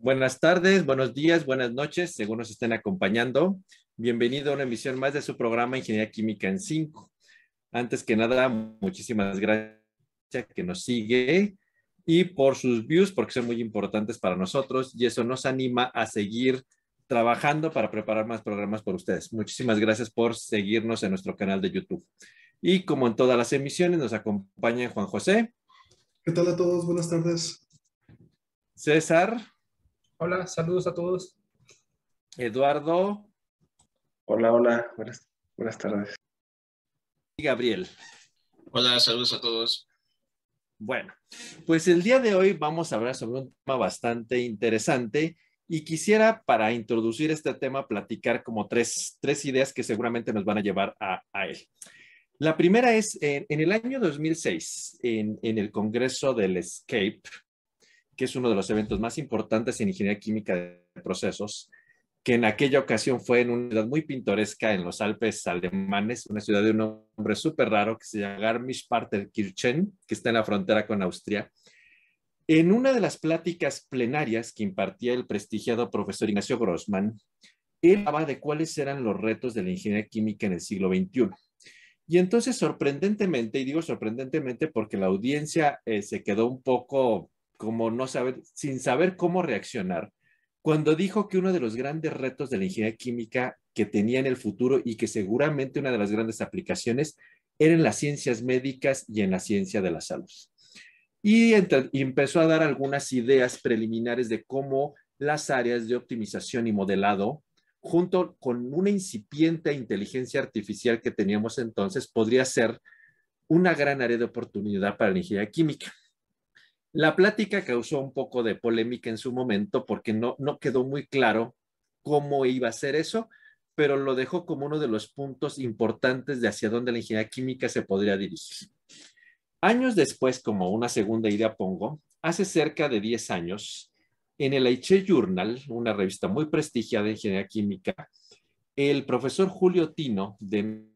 Buenas tardes, buenos días, buenas noches, según nos estén acompañando. Bienvenido a una emisión más de su programa Ingeniería Química en 5. Antes que nada, muchísimas gracias que nos sigue y por sus views, porque son muy importantes para nosotros y eso nos anima a seguir trabajando para preparar más programas por ustedes. Muchísimas gracias por seguirnos en nuestro canal de YouTube. Y como en todas las emisiones, nos acompaña Juan José. ¿Qué tal a todos? Buenas tardes. César. Hola, saludos a todos. Eduardo. Hola, hola, buenas, buenas tardes. Y Gabriel. Hola, saludos a todos. Bueno, pues el día de hoy vamos a hablar sobre un tema bastante interesante y quisiera para introducir este tema platicar como tres, tres ideas que seguramente nos van a llevar a, a él. La primera es, en, en el año 2006, en, en, el Congreso del ESCAPE, que es uno de los eventos más importantes en ingeniería química de procesos, que en aquella ocasión fue en una ciudad muy pintoresca en los Alpes alemanes, una ciudad de un nombre súper raro que se llama Garmisch-Partenkirchen, que está en la frontera con Austria. En una de las pláticas plenarias que impartía el prestigiado profesor Ignacio Grossman, él hablaba de cuáles eran los retos de la ingeniería química en el siglo XXI. Y entonces, sorprendentemente, y digo sorprendentemente porque la audiencia eh, se quedó un poco como no saber, sin saber cómo reaccionar, cuando dijo que uno de los grandes retos de la ingeniería química que tenía en el futuro y que seguramente una de las grandes aplicaciones era en las ciencias médicas y en la ciencia de la salud. Y, empezó a dar algunas ideas preliminares de cómo las áreas de optimización y modelado junto con una incipiente inteligencia artificial que teníamos entonces, podría ser una gran área de oportunidad para la ingeniería química. La plática causó un poco de polémica en su momento porque no, no quedó muy claro cómo iba a ser eso, pero lo dejó como uno de los puntos importantes de hacia dónde la ingeniería química se podría dirigir. Años después, como una segunda idea pongo, hace cerca de 10 años, en el Aiche Journal, una revista muy prestigiada de ingeniería química, el profesor Julio Tino de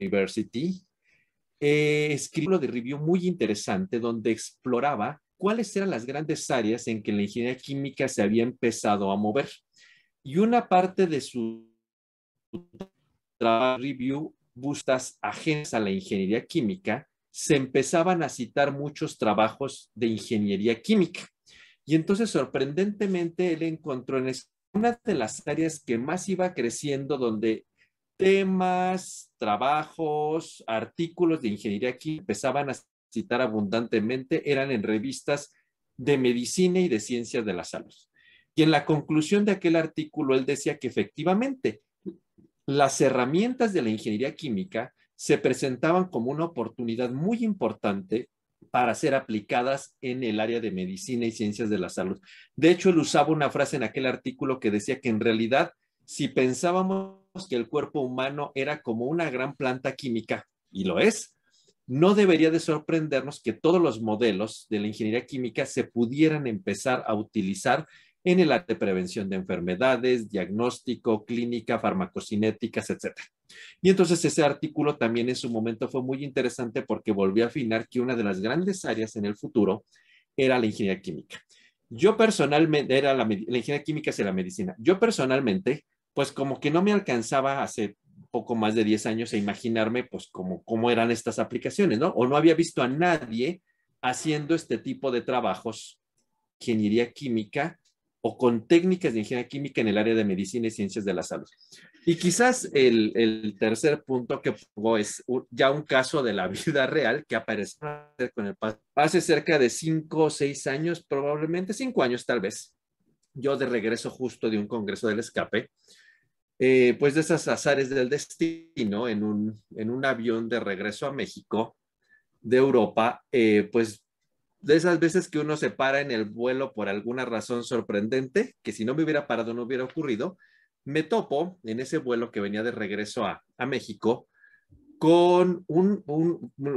University eh, escribió de review muy interesante donde exploraba cuáles eran las grandes áreas en que la ingeniería química se había empezado a mover. Y una parte de su review bustas ajenas a la ingeniería química se empezaban a citar muchos trabajos de ingeniería química. Y entonces, sorprendentemente, él encontró en una de las áreas que más iba creciendo, donde temas, trabajos, artículos de ingeniería química empezaban a citar abundantemente, eran en revistas de medicina y de ciencias de la salud. Y en la conclusión de aquel artículo, él decía que efectivamente las herramientas de la ingeniería química se presentaban como una oportunidad muy importante para ser aplicadas en el área de medicina y ciencias de la salud. De hecho, él usaba una frase en aquel artículo que decía que en realidad, si pensábamos que el cuerpo humano era como una gran planta química, y lo es, no debería de sorprendernos que todos los modelos de la ingeniería química se pudieran empezar a utilizar en el área de prevención de enfermedades, diagnóstico, clínica, farmacocinéticas, etc. Y entonces ese artículo también en su momento fue muy interesante porque volvió a afinar que una de las grandes áreas en el futuro era la ingeniería química. Yo personalmente, era la, ingeniería química hacia la medicina. Yo personalmente, pues como que no me alcanzaba hace poco más de 10 años a imaginarme pues como cómo eran estas aplicaciones, ¿no? O no había visto a nadie haciendo este tipo de trabajos, ingeniería química, o con técnicas de ingeniería química en el área de medicina y ciencias de la salud. Y quizás el, tercer punto que pongo es ya un caso de la vida real que aparece con el hace cerca de cinco o seis años, probablemente cinco años tal vez. Yo de regreso justo de un congreso del escape, eh, pues de esas azares del destino en un, en un avión de regreso a México de Europa, eh, pues de esas veces que uno se para en el vuelo por alguna razón sorprendente, que si no me hubiera parado no hubiera ocurrido, me topo en ese vuelo que venía de regreso a, a México con, un,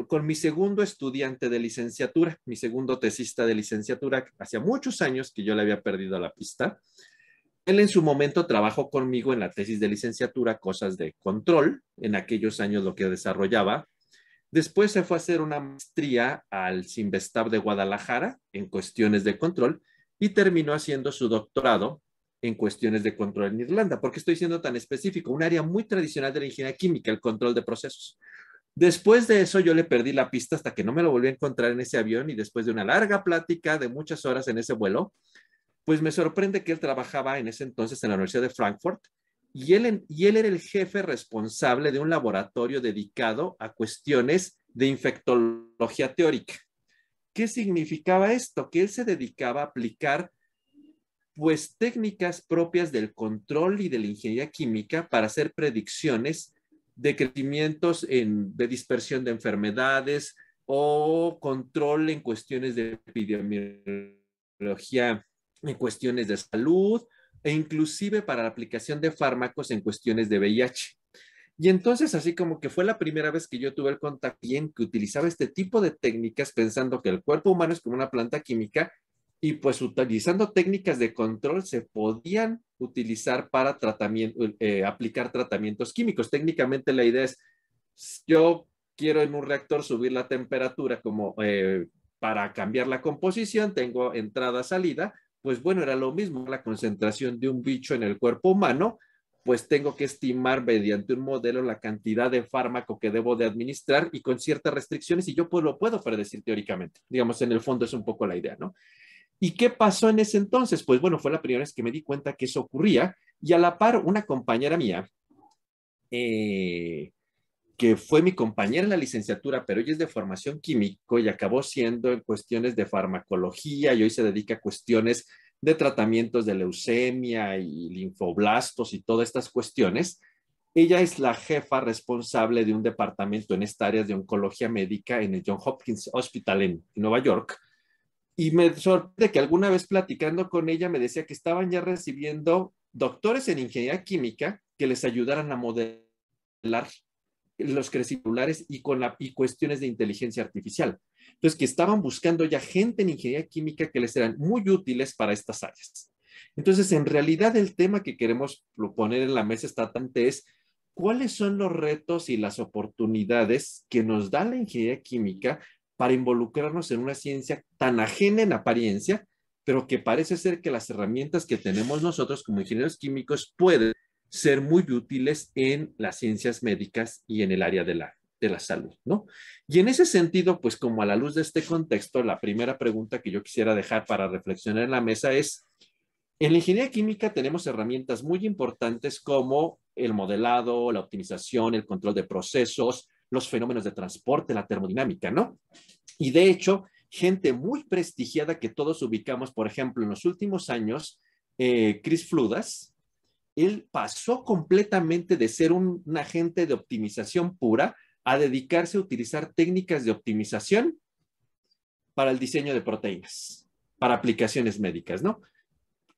con mi segundo estudiante de licenciatura, mi segundo tesista de licenciatura, hacía muchos años que yo le había perdido la pista. Él en su momento trabajó conmigo en la tesis de licenciatura, cosas de control, en aquellos años lo que desarrollaba, Después se fue a hacer una maestría al Simvestab de Guadalajara en cuestiones de control y terminó haciendo su doctorado en cuestiones de control en Irlanda. ¿Por qué estoy siendo tan específico? Un área muy tradicional de la ingeniería química, el control de procesos. Después de eso yo le perdí la pista hasta que no me lo volví a encontrar en ese avión y después de una larga plática de muchas horas en ese vuelo, pues me sorprende que él trabajaba en ese entonces en la Universidad de Frankfurt y él, y él era el jefe responsable de un laboratorio dedicado a cuestiones de infectología teórica. ¿Qué significaba esto? Que él se dedicaba a aplicar pues técnicas propias del control y de la ingeniería química para hacer predicciones de crecimientos en, de dispersión de enfermedades o control en cuestiones de epidemiología, en cuestiones de salud e inclusive para la aplicación de fármacos en cuestiones de VIH. Y entonces, así como que fue la primera vez que yo tuve el contacto en que utilizaba este tipo de técnicas pensando que el cuerpo humano es como una planta química y pues utilizando técnicas de control se podían utilizar para tratamiento, eh, aplicar tratamientos químicos. Técnicamente la idea es, yo quiero en un reactor subir la temperatura como eh, para cambiar la composición, tengo entrada-salida, pues bueno, era lo mismo, la concentración de un bicho en el cuerpo humano, pues tengo que estimar mediante un modelo la cantidad de fármaco que debo de administrar y con ciertas restricciones y yo pues lo puedo predecir teóricamente. Digamos, en el fondo es un poco la idea, ¿no? ¿Y qué pasó en ese entonces? Pues bueno, fue la primera vez que me di cuenta que eso ocurría y a la par una compañera mía, eh, que fue mi compañera en la licenciatura, pero ella es de formación químico y acabó siendo en cuestiones de farmacología y hoy se dedica a cuestiones de tratamientos de leucemia y linfoblastos y todas estas cuestiones. Ella es la jefa responsable de un departamento en esta área de oncología médica en el John Hopkins Hospital en Nueva York y me sorprende que alguna vez platicando con ella me decía que estaban ya recibiendo doctores en ingeniería química que les ayudaran a modelar los crecitulares y con y cuestiones de inteligencia artificial. Entonces, que estaban buscando ya gente en ingeniería química que les eran muy útiles para estas áreas. Entonces, en realidad, el tema que queremos poner en la mesa estatante es cuáles son los retos y las oportunidades que nos da la ingeniería química para involucrarnos en una ciencia tan ajena en apariencia, pero que parece ser que las herramientas que tenemos nosotros como ingenieros químicos pueden ser muy útiles en las ciencias médicas y en el área de la, de la salud, ¿no? Y en ese sentido, pues como a la luz de este contexto, la primera pregunta que yo quisiera dejar para reflexionar en la mesa es, en la ingeniería química tenemos herramientas muy importantes como el modelado, la optimización, el control de procesos, los fenómenos de transporte, la termodinámica, ¿no? Y de hecho, gente muy prestigiada que todos ubicamos, por ejemplo, en los últimos años, eh, Chris Fludas, él pasó completamente de ser un, agente de optimización pura a dedicarse a utilizar técnicas de optimización para el diseño de proteínas, para aplicaciones médicas, ¿no?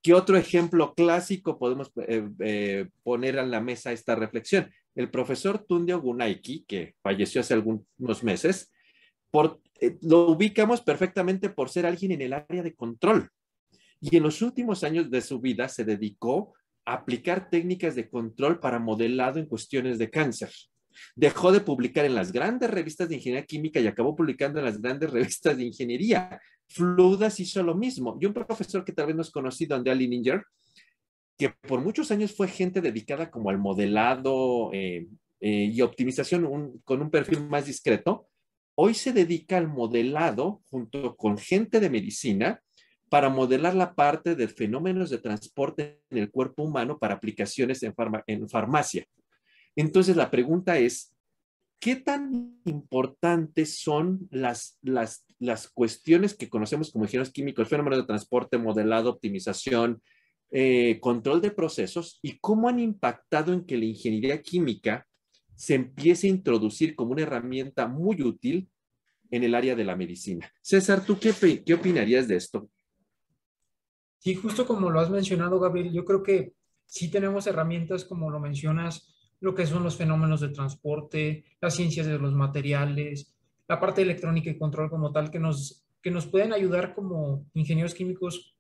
¿Qué otro ejemplo clásico podemos eh, eh, poner a la mesa esta reflexión? El profesor Tundio Gunaiki, que falleció hace algunos meses, eh, lo ubicamos perfectamente por ser alguien en el área de control. Y en los últimos años de su vida se dedicó aplicar técnicas de control para modelado en cuestiones de cáncer. Dejó de publicar en las grandes revistas de ingeniería química y acabó publicando en las grandes revistas de ingeniería. Fludas hizo lo mismo. Y un profesor que tal vez no es conocido, Andrea Lininger, que por muchos años fue gente dedicada como al modelado eh, eh, y optimización con un perfil más discreto, hoy se dedica al modelado junto con gente de medicina para modelar la parte de fenómenos de transporte en el cuerpo humano para aplicaciones en, farmacia. Entonces la pregunta es, ¿qué tan importantes son las, las, las cuestiones que conocemos como ingenieros químicos, fenómenos de transporte, modelado, optimización, eh, control de procesos y cómo han impactado en que la ingeniería química se empiece a introducir como una herramienta muy útil en el área de la medicina? César, ¿tú qué, qué opinarías de esto? Sí, justo como lo has mencionado, Gabriel, yo creo que sí tenemos herramientas, como lo mencionas, lo que son los fenómenos de transporte, las ciencias de los materiales, la parte electrónica y control como tal, que nos, que nos pueden ayudar como ingenieros químicos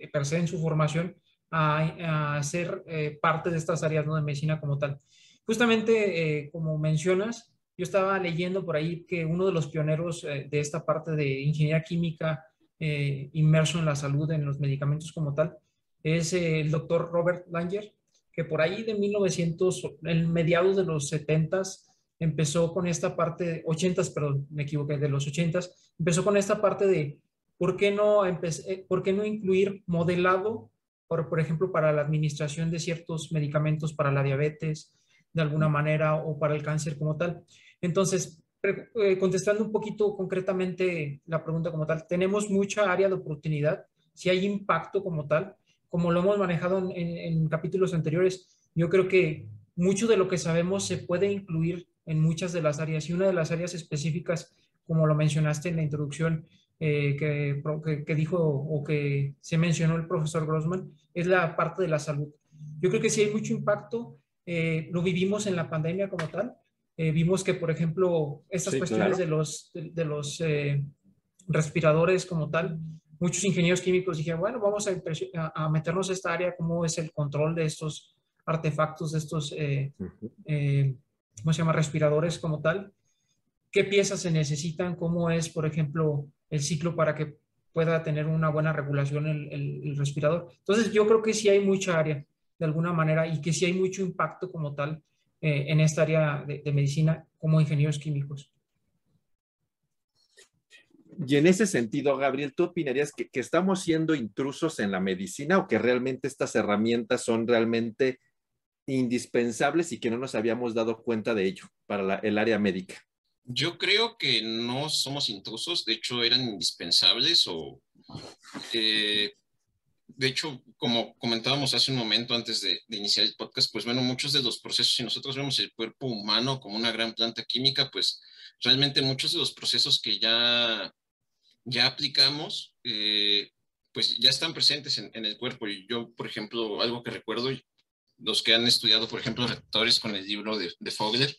eh, per se en su formación a, a ser eh, parte de estas áreas ¿no? de medicina como tal. Justamente, eh, como mencionas, yo estaba leyendo por ahí que uno de los pioneros de esta parte de ingeniería química eh, inmerso en la salud, en los medicamentos como tal, es el doctor Robert Langer, que por ahí de 1900, en mediados de los 70s, empezó con esta parte, 80s, perdón, me equivoqué, de los 80s, empezó con esta parte de por qué no, empecé, por qué no incluir modelado, por, por ejemplo, para la administración de ciertos medicamentos para la diabetes, de alguna manera, o para el cáncer como tal. Entonces, eh, contestando un poquito concretamente la pregunta como tal, tenemos mucha área de oportunidad, si hay impacto como tal, como lo hemos manejado en, capítulos anteriores, yo creo que mucho de lo que sabemos se puede incluir en muchas de las áreas y una de las áreas específicas, como lo mencionaste en la introducción eh, que, que, dijo o que se mencionó el profesor Grossman, es la parte de la salud. Yo creo que sí hay mucho impacto, eh, lo vivimos en la pandemia como tal, eh, vimos que, por ejemplo, estas cuestiones de los, de, los eh, respiradores como tal, muchos ingenieros químicos dijeron, bueno, vamos a, a, meternos a esta área, cómo es el control de estos artefactos, de estos, eh, ¿cómo se llama?, respiradores como tal. ¿Qué piezas se necesitan? ¿Cómo es, por ejemplo, el ciclo para que pueda tener una buena regulación el, el, respirador? Entonces, yo creo que sí hay mucha área, de alguna manera, y que sí hay mucho impacto como tal eh, en esta área de, medicina como ingenieros químicos. Y en ese sentido, Gabriel, ¿tú opinarías que, estamos siendo intrusos en la medicina o que realmente estas herramientas son realmente indispensables y que no nos habíamos dado cuenta de ello para el área médica? Yo creo que no somos intrusos, de hecho eran indispensables o eh, de hecho, como comentábamos hace un momento antes de, iniciar el podcast, pues bueno, muchos de los procesos, si nosotros vemos el cuerpo humano como una gran planta química, pues realmente muchos de los procesos que ya, ya aplicamos, eh, pues ya están presentes en, el cuerpo. Y yo, por ejemplo, algo que recuerdo, los que han estudiado, por ejemplo, reactores con el libro de, de Fogler,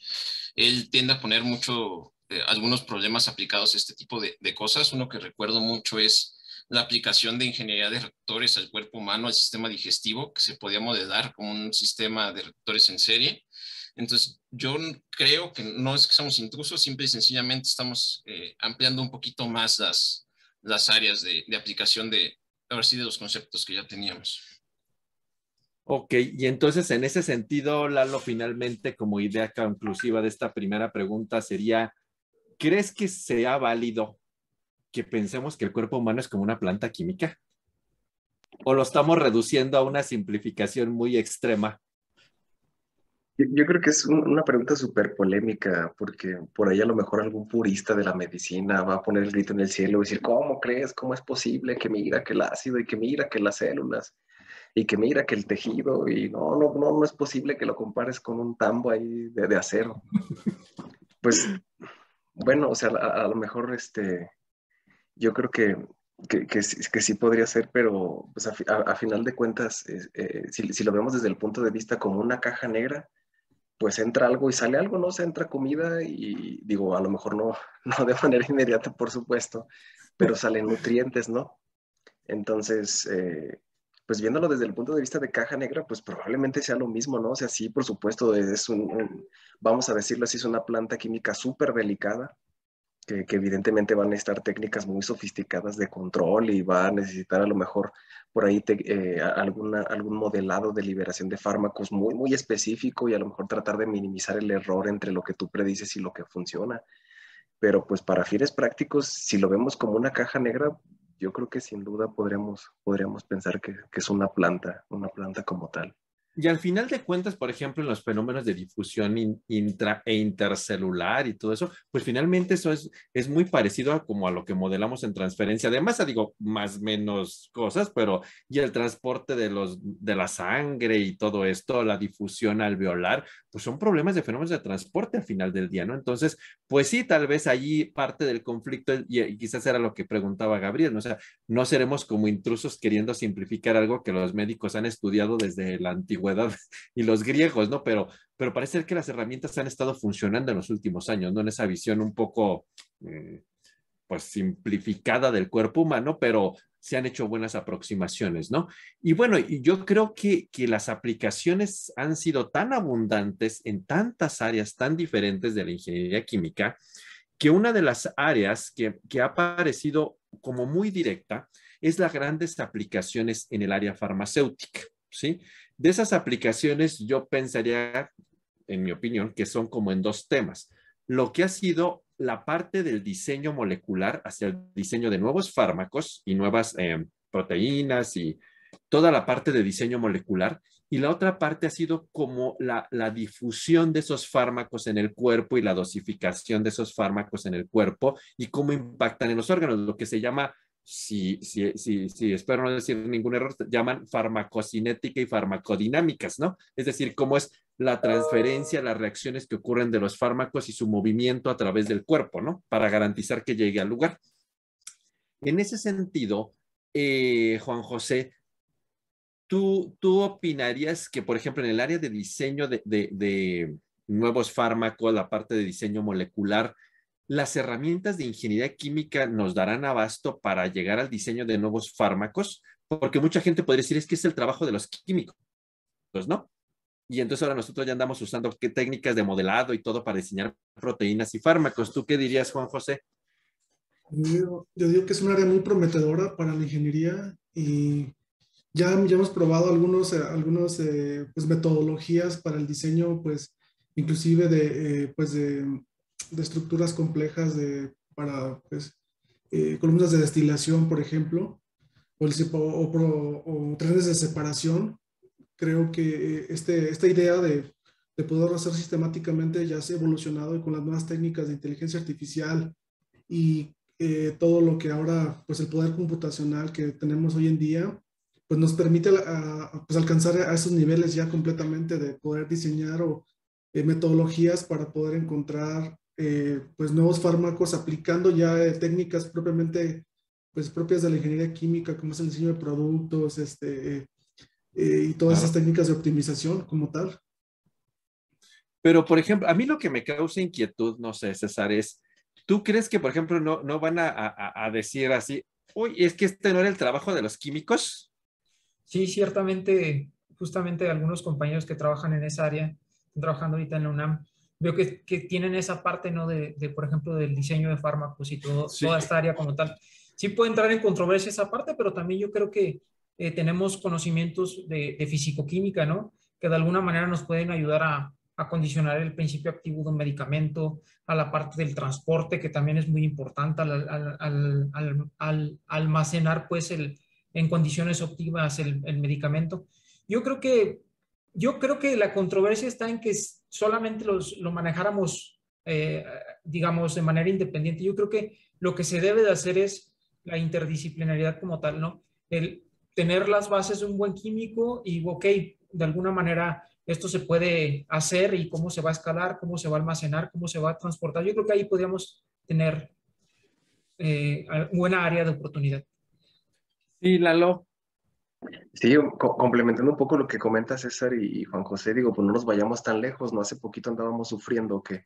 él tiende a poner mucho, eh, algunos problemas aplicados a este tipo de, de cosas. Uno que recuerdo mucho es la aplicación de ingeniería de reactores al cuerpo humano, al sistema digestivo, que se podía modelar como un sistema de reactores en serie. Entonces, yo creo que no es que somos intrusos, simple y sencillamente estamos eh, ampliando un poquito más las, las áreas de, de aplicación de, ahora sí, de los conceptos que ya teníamos. Ok, y entonces en ese sentido, Lalo, finalmente como idea conclusiva de esta primera pregunta sería, ¿crees que sea válido que pensemos que el cuerpo humano es como una planta química? ¿O lo estamos reduciendo a una simplificación muy extrema? Yo, creo que es una pregunta súper polémica, porque por ahí a lo mejor algún purista de la medicina va a poner el grito en el cielo y decir, ¿cómo crees? ¿Cómo es posible que mira que el ácido y que mira que las células y que mira que el tejido y no, no, no, no es posible que lo compares con un tambo ahí de, de acero? Pues bueno, o sea, a, a lo mejor este, yo creo que, que, que, sí podría ser, pero pues, a, final de cuentas, eh, si, lo vemos desde el punto de vista como una caja negra, pues entra algo y sale algo, ¿no? Se entra comida y digo, a lo mejor no, no de manera inmediata, por supuesto, pero salen nutrientes, ¿no? Entonces, eh, pues viéndolo desde el punto de vista de caja negra, pues probablemente sea lo mismo, ¿no? O sea, sí, por supuesto, es un vamos a decirlo así, es una planta química súper delicada, que, evidentemente van a estar técnicas muy sofisticadas de control y va a necesitar a lo mejor por ahí eh, alguna, algún modelado de liberación de fármacos muy, muy específico y a lo mejor tratar de minimizar el error entre lo que tú predices y lo que funciona. Pero pues para fines prácticos, si lo vemos como una caja negra, yo creo que sin duda podríamos, podríamos pensar que, que es una planta, una planta como tal. Y al final de cuentas, por ejemplo, en los fenómenos de difusión intra e intercelular y todo eso, pues finalmente eso es, es muy parecido a como a lo que modelamos en transferencia de masa, digo, más menos cosas, pero y el transporte de, los, de la sangre y todo esto, la difusión alveolar, pues son problemas de fenómenos de transporte al final del día, ¿no? Entonces, pues sí, tal vez allí parte del conflicto, y, quizás era lo que preguntaba Gabriel, ¿no? O sea, no seremos como intrusos queriendo simplificar algo que los médicos han estudiado desde la antigüedad y los griegos, ¿no? Pero, pero parece que las herramientas han estado funcionando en los últimos años, ¿no? En esa visión un poco, mm, pues, simplificada del cuerpo humano, pero se han hecho buenas aproximaciones, ¿no? Y bueno, yo creo que, que las aplicaciones han sido tan abundantes en tantas áreas tan diferentes de la ingeniería química, que una de las áreas que, que ha aparecido como muy directa es las grandes aplicaciones en el área farmacéutica, ¿sí? De esas aplicaciones yo pensaría, en mi opinión, que son como en dos temas. Lo que ha sido la parte del diseño molecular hacia el diseño de nuevos fármacos y nuevas eh, proteínas y toda la parte de diseño molecular. Y la otra parte ha sido como la, difusión de esos fármacos en el cuerpo y la dosificación de esos fármacos en el cuerpo y cómo impactan en los órganos, lo que se llama si, si, si, si, espero no decir ningún error, llaman farmacocinética y farmacodinámicas, ¿no? Es decir, cómo es la transferencia, las reacciones que ocurren de los fármacos y su movimiento a través del cuerpo, ¿no? Para garantizar que llegue al lugar. En ese sentido, eh, Juan José, ¿tú, ¿tú opinarías que, por ejemplo, en el área de diseño de, de, de nuevos fármacos, la parte de diseño molecular, las herramientas de ingeniería química nos darán abasto para llegar al diseño de nuevos fármacos, porque mucha gente podría decir es que es el trabajo de los químicos, ¿no? Y entonces ahora nosotros ya andamos usando qué técnicas de modelado y todo para diseñar proteínas y fármacos. ¿Tú qué dirías, Juan José? Yo, digo que es un área muy prometedora para la ingeniería y ya, ya hemos probado algunos, eh, algunos eh, pues, metodologías para el diseño, pues inclusive de, eh, pues, de de estructuras complejas de, para pues, eh, columnas de destilación, por ejemplo, o, trenes de separación. Creo que este, esta idea de, de poder hacer sistemáticamente ya se ha evolucionado con las nuevas técnicas de inteligencia artificial y eh, todo lo que ahora, pues el poder computacional que tenemos hoy en día, pues nos permite pues, alcanzar a esos niveles ya completamente de poder diseñar o eh, metodologías para poder encontrar eh, pues nuevos fármacos aplicando ya eh, técnicas propiamente pues propias de la ingeniería química como es el diseño de productos este eh, y todas esas técnicas de optimización como tal. Pero por ejemplo a mí lo que me causa inquietud no sé César es tú crees que por ejemplo no, no van a, a, a decir así uy es que este no era el trabajo de los químicos sí ciertamente justamente algunos compañeros que trabajan en esa área están trabajando ahorita en la UNAM veo que, que, tienen esa parte, ¿no? De, de, por ejemplo, del diseño de fármacos y todo, sí. toda esta área como tal. Sí puede entrar en controversia esa parte, pero también yo creo que eh, tenemos conocimientos de, de fisicoquímica, ¿no? Que de alguna manera nos pueden ayudar a, a condicionar el principio activo de un medicamento, a la parte del transporte, que también es muy importante, al, al, al, al, al almacenar, pues, el, en condiciones óptimas el, el medicamento. Yo creo que yo creo que la controversia está en que solamente los, lo manejáramos, eh, digamos, de manera independiente. Yo creo que lo que se debe de hacer es la interdisciplinariedad como tal, ¿no? El tener las bases de un buen químico y, ok, de alguna manera esto se puede hacer y cómo se va a escalar, cómo se va a almacenar, cómo se va a transportar. Yo creo que ahí podríamos tener eh, buena área de oportunidad. Sí, Lalo, Sí, co complementando un poco lo que comenta César y, y, Juan José, digo, pues no nos vayamos tan lejos, ¿no? Hace poquito andábamos sufriendo que,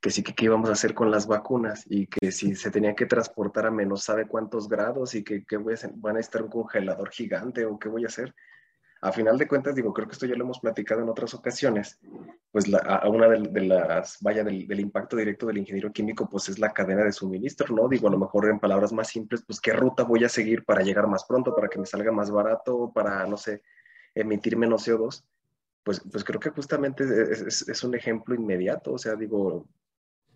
que sí que qué íbamos a hacer con las vacunas y que si se tenía que transportar a menos sabe cuántos grados y que, que voy a hacer, van a estar un congelador gigante o qué voy a hacer a final de cuentas, digo, creo que esto ya lo hemos platicado en otras ocasiones, pues a una de, las, vaya, del, impacto directo del ingeniero químico, pues es la cadena de suministro, ¿no? Digo, a lo mejor en palabras más simples, pues qué ruta voy a seguir para llegar más pronto, para que me salga más barato, para, no sé, emitir menos CO2. Pues, pues creo que justamente es un ejemplo inmediato, o sea, digo,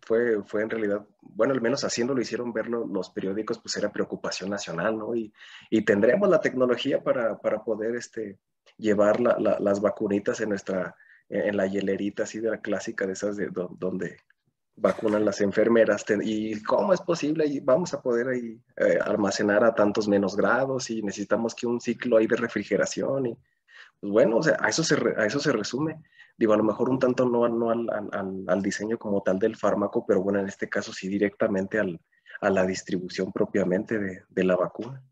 fue, fue en realidad, bueno, al menos haciéndolo hicieron verlo los periódicos, pues era preocupación nacional, ¿no? Y, y tendremos la tecnología para, para poder este, llevar la, la, las vacunitas en nuestra, en la hielerita así de la clásica de esas de donde vacunan las enfermeras y cómo es posible y vamos a poder ahí eh, almacenar a tantos menos grados y necesitamos que un ciclo ahí de refrigeración y pues bueno, o sea, a eso se, a eso se resume. Digo, a lo mejor un tanto no, no al, al, al, diseño como tal del fármaco, pero bueno, en este caso sí directamente al, a la distribución propiamente de, de la vacuna.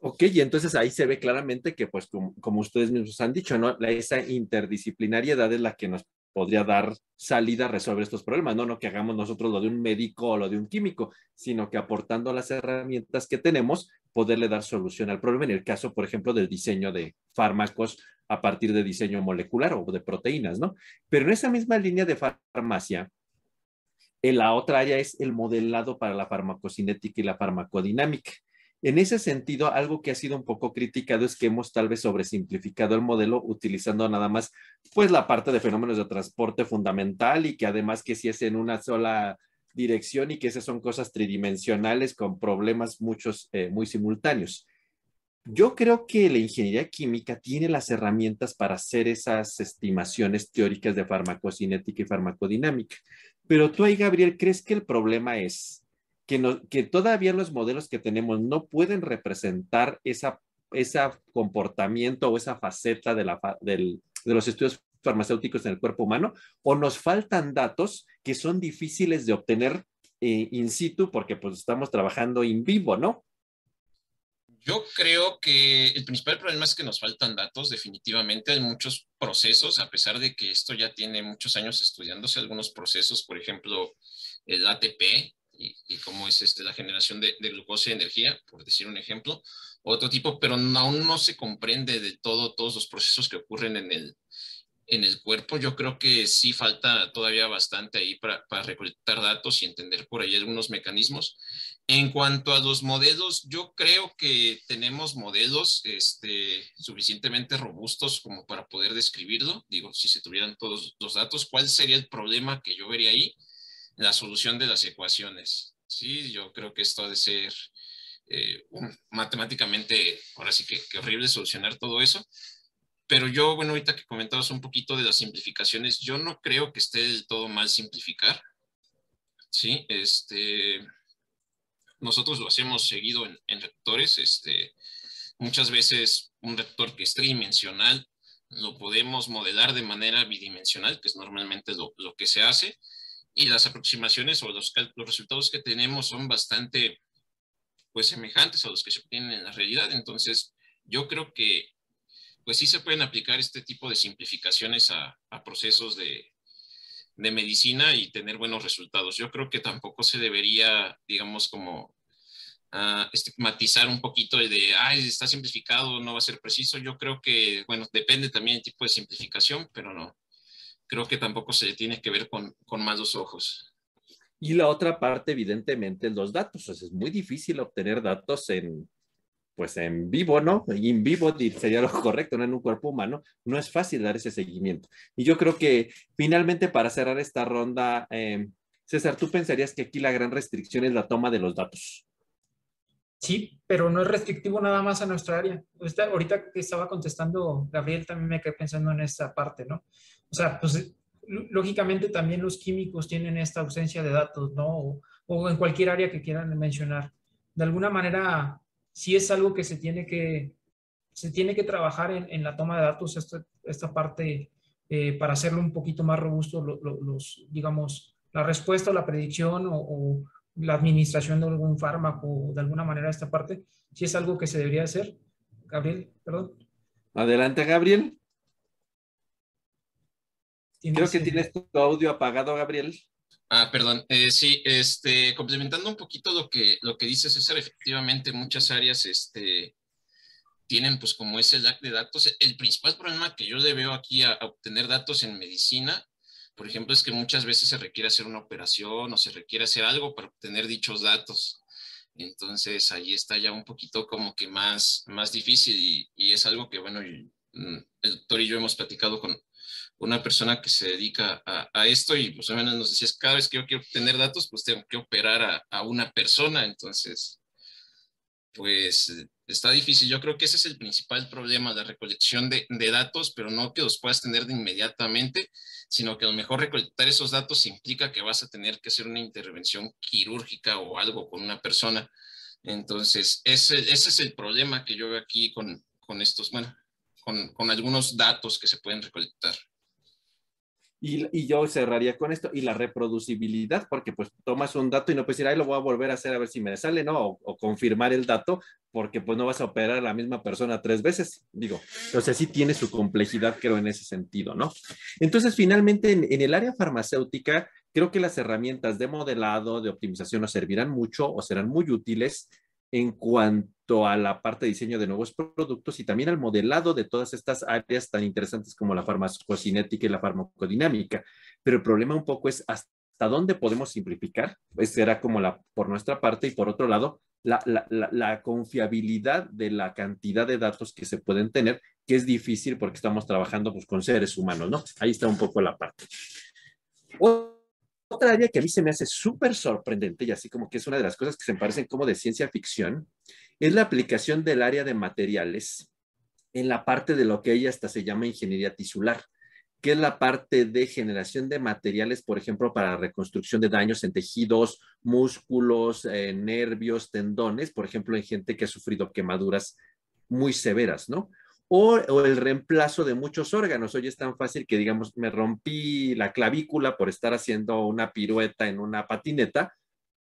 Ok, y entonces ahí se ve claramente que, pues, como, como, ustedes mismos han dicho, ¿no? Esa interdisciplinariedad es la que nos podría dar salida a resolver estos problemas, no, no que hagamos nosotros lo de un médico o lo de un químico, sino que aportando las herramientas que tenemos, poderle dar solución al problema en el caso, por ejemplo, del diseño de fármacos a partir de diseño molecular o de proteínas, ¿no? Pero en esa misma línea de farmacia, en la otra área es el modelado para la farmacocinética y la farmacodinámica. En ese sentido, algo que ha sido un poco criticado es que hemos tal vez sobresimplificado el modelo utilizando nada más pues la parte de fenómenos de transporte fundamental y que además que si es en una sola dirección y que esas son cosas tridimensionales con problemas muchos eh, muy simultáneos. Yo creo que la ingeniería química tiene las herramientas para hacer esas estimaciones teóricas de farmacocinética y farmacodinámica. Pero tú ahí, Gabriel, ¿crees que el problema es que, todavía los modelos que tenemos no pueden representar esa, ese comportamiento o esa faceta de, la, de los estudios farmacéuticos en el cuerpo humano o nos faltan datos que son difíciles de obtener eh, in situ porque pues estamos trabajando en vivo, ¿no? Yo creo que el principal problema es que nos faltan datos, definitivamente. Hay muchos procesos, a pesar de que esto ya tiene muchos años estudiándose, algunos procesos, por ejemplo, el ATP, y, cómo es este, la generación de, glucosa y energía, por decir un ejemplo, otro tipo, pero aún no se comprende de todo todos los procesos que ocurren en el, en el cuerpo. Yo creo que sí falta todavía bastante ahí para, para recolectar datos y entender por ahí algunos mecanismos. En cuanto a los modelos, yo creo que tenemos modelos este, suficientemente robustos como para poder describirlo. Digo, si se tuvieran todos los datos, ¿cuál sería el problema que yo vería ahí? La solución de las ecuaciones. Sí, yo creo que esto ha de ser eh, matemáticamente, ahora sí que, horrible solucionar todo eso. Pero yo, bueno, ahorita que comentabas un poquito de las simplificaciones, yo no creo que esté del todo mal simplificar. Sí, este, nosotros lo hacemos seguido en, en reactores. Este, muchas veces un reactor que es tridimensional lo podemos modelar de manera bidimensional, que es normalmente lo que se hace y las aproximaciones o los, los resultados que tenemos son bastante pues semejantes a los que se obtienen en la realidad. Entonces, yo creo que pues sí se pueden aplicar este tipo de simplificaciones a, a procesos de, de, medicina y tener buenos resultados. Yo creo que tampoco se debería, digamos, como uh, estigmatizar un poquito de, ay, está simplificado, no va a ser preciso. Yo creo que, bueno, depende también del tipo de simplificación, pero no, creo que tampoco se tiene que ver con, con más los ojos. Y la otra parte, evidentemente, los datos. es muy difícil obtener datos en, pues en vivo, ¿no? In vivo sería lo correcto, ¿no? En un cuerpo humano. No es fácil dar ese seguimiento. Y yo creo que finalmente para cerrar esta ronda, eh, César, ¿tú pensarías que aquí la gran restricción es la toma de los datos? Sí, pero no es restrictivo nada más a nuestra área. ahorita que estaba contestando Gabriel, también me quedé pensando en esta parte, ¿no? O sea, pues lógicamente también los químicos tienen esta ausencia de datos, ¿no? O, en cualquier área que quieran mencionar. De alguna manera, sí es algo que se tiene que, se tiene que trabajar en, la toma de datos, esta, esta parte, eh, para hacerlo un poquito más robusto, los, digamos, la respuesta o la predicción o, la administración de algún fármaco, de alguna manera esta parte, sí es algo que se debería hacer. Gabriel, perdón. Adelante, Gabriel. Creo que tienes tu audio apagado, Gabriel. Ah, perdón. Eh, sí, este, complementando un poquito lo que, lo que dice César, efectivamente muchas áreas este, tienen pues como ese lag de datos. El principal problema que yo le veo aquí a, obtener datos en medicina, por ejemplo, es que muchas veces se requiere hacer una operación o se requiere hacer algo para obtener dichos datos. Entonces ahí está ya un poquito como que más, más difícil y, y es algo que, bueno, mm, el doctor y yo hemos platicado con, una persona que se dedica a, esto y pues menos nos decías, cada vez que yo quiero obtener datos, pues tengo que operar a, una persona, entonces, pues está difícil. Yo creo que ese es el principal problema, la recolección de, datos, pero no que los puedas tener de inmediatamente, sino que a lo mejor recolectar esos datos implica que vas a tener que hacer una intervención quirúrgica o algo con una persona. Entonces, ese, ese es el problema que yo veo aquí con, con estos, bueno, con, con algunos datos que se pueden recolectar. Y, yo cerraría con esto, y la reproducibilidad, porque pues tomas un dato y no puedes decir, ahí lo voy a volver a hacer a ver si me sale, ¿no? O, confirmar el dato, porque pues no vas a operar a la misma persona tres veces, digo. Entonces sí tiene su complejidad, creo, en ese sentido, ¿no? Entonces, finalmente, en, en el área farmacéutica, creo que las herramientas de modelado, de optimización nos servirán mucho o serán muy útiles en cuanto a la parte de diseño de nuevos productos y también al modelado de todas estas áreas tan interesantes como la farmacocinética y la farmacodinámica. Pero el problema un poco es hasta dónde podemos simplificar. Pues será como la por nuestra parte y por otro lado, la, la, la, confiabilidad de la cantidad de datos que se pueden tener, que es difícil porque estamos trabajando pues, con seres humanos, ¿no? Ahí está un poco la parte. Otra área que a mí se me hace súper sorprendente y así como que es una de las cosas que se me parecen como de ciencia ficción, es la aplicación del área de materiales en la parte de lo que ella hasta se llama ingeniería tisular, que es la parte de generación de materiales, por ejemplo, para reconstrucción de daños en tejidos, músculos, eh, nervios, tendones, por ejemplo, en gente que ha sufrido quemaduras muy severas, ¿no? O, el reemplazo de muchos órganos. Hoy es tan fácil que, digamos, me rompí la clavícula por estar haciendo una pirueta en una patineta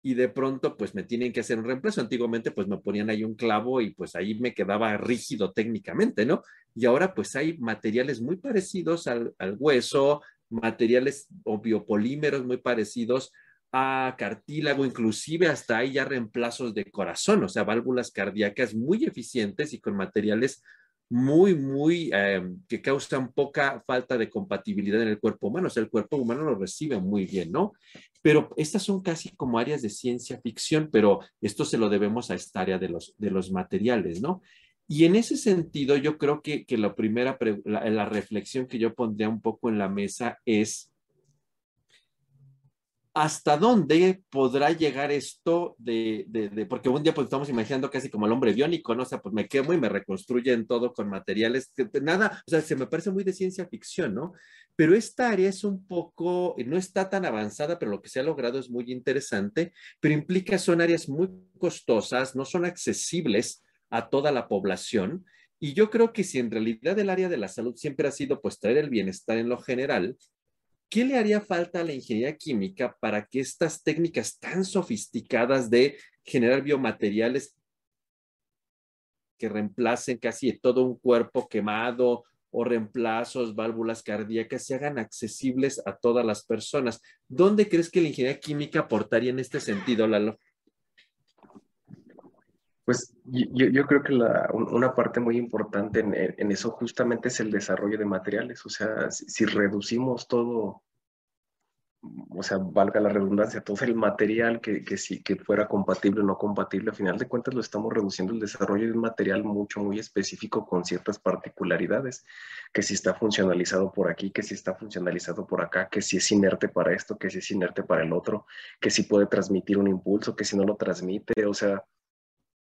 y de pronto, pues me tienen que hacer un reemplazo. Antiguamente, pues me ponían ahí un clavo y pues ahí me quedaba rígido técnicamente, ¿no? Y ahora, pues hay materiales muy parecidos al, al hueso, materiales o biopolímeros muy parecidos a cartílago, inclusive hasta hay ya reemplazos de corazón, o sea, válvulas cardíacas muy eficientes y con materiales muy, muy, eh, que causan poca falta de compatibilidad en el cuerpo humano. O sea, el cuerpo humano lo recibe muy bien, ¿no? Pero estas son casi como áreas de ciencia ficción, pero esto se lo debemos a esta área de los, de los materiales, ¿no? Y en ese sentido, yo creo que, que la primera, la reflexión que yo pondría un poco en la mesa es, ¿hasta dónde podrá llegar esto de, porque un día pues estamos imaginando casi como el hombre biónico, ¿no? O sea, pues me quemo y me reconstruyen todo con materiales, nada, o sea, se me parece muy de ciencia ficción, ¿no? Pero esta área es un poco, no está tan avanzada, pero lo que se ha logrado es muy interesante, pero implica, son áreas muy costosas, no son accesibles a toda la población. Y yo creo que si en realidad el área de la salud siempre ha sido pues traer el bienestar en lo general, ¿qué le haría falta a la ingeniería química para que estas técnicas tan sofisticadas de generar biomateriales que reemplacen casi todo un cuerpo quemado o reemplazos, válvulas cardíacas, se hagan accesibles a todas las personas? ¿Dónde crees que la ingeniería química aportaría en este sentido, Lalo? Pues yo, creo que una parte muy importante en, eso justamente es el desarrollo de materiales. O sea, si, reducimos todo, o sea, valga la redundancia, todo el material que, que, si, que fuera compatible o no compatible, a final de cuentas lo estamos reduciendo el desarrollo de un material mucho, muy específico con ciertas particularidades, que si está funcionalizado por aquí, que si está funcionalizado por acá, que si es inerte para esto, que si es inerte para el otro, que si puede transmitir un impulso, que si no lo transmite, o sea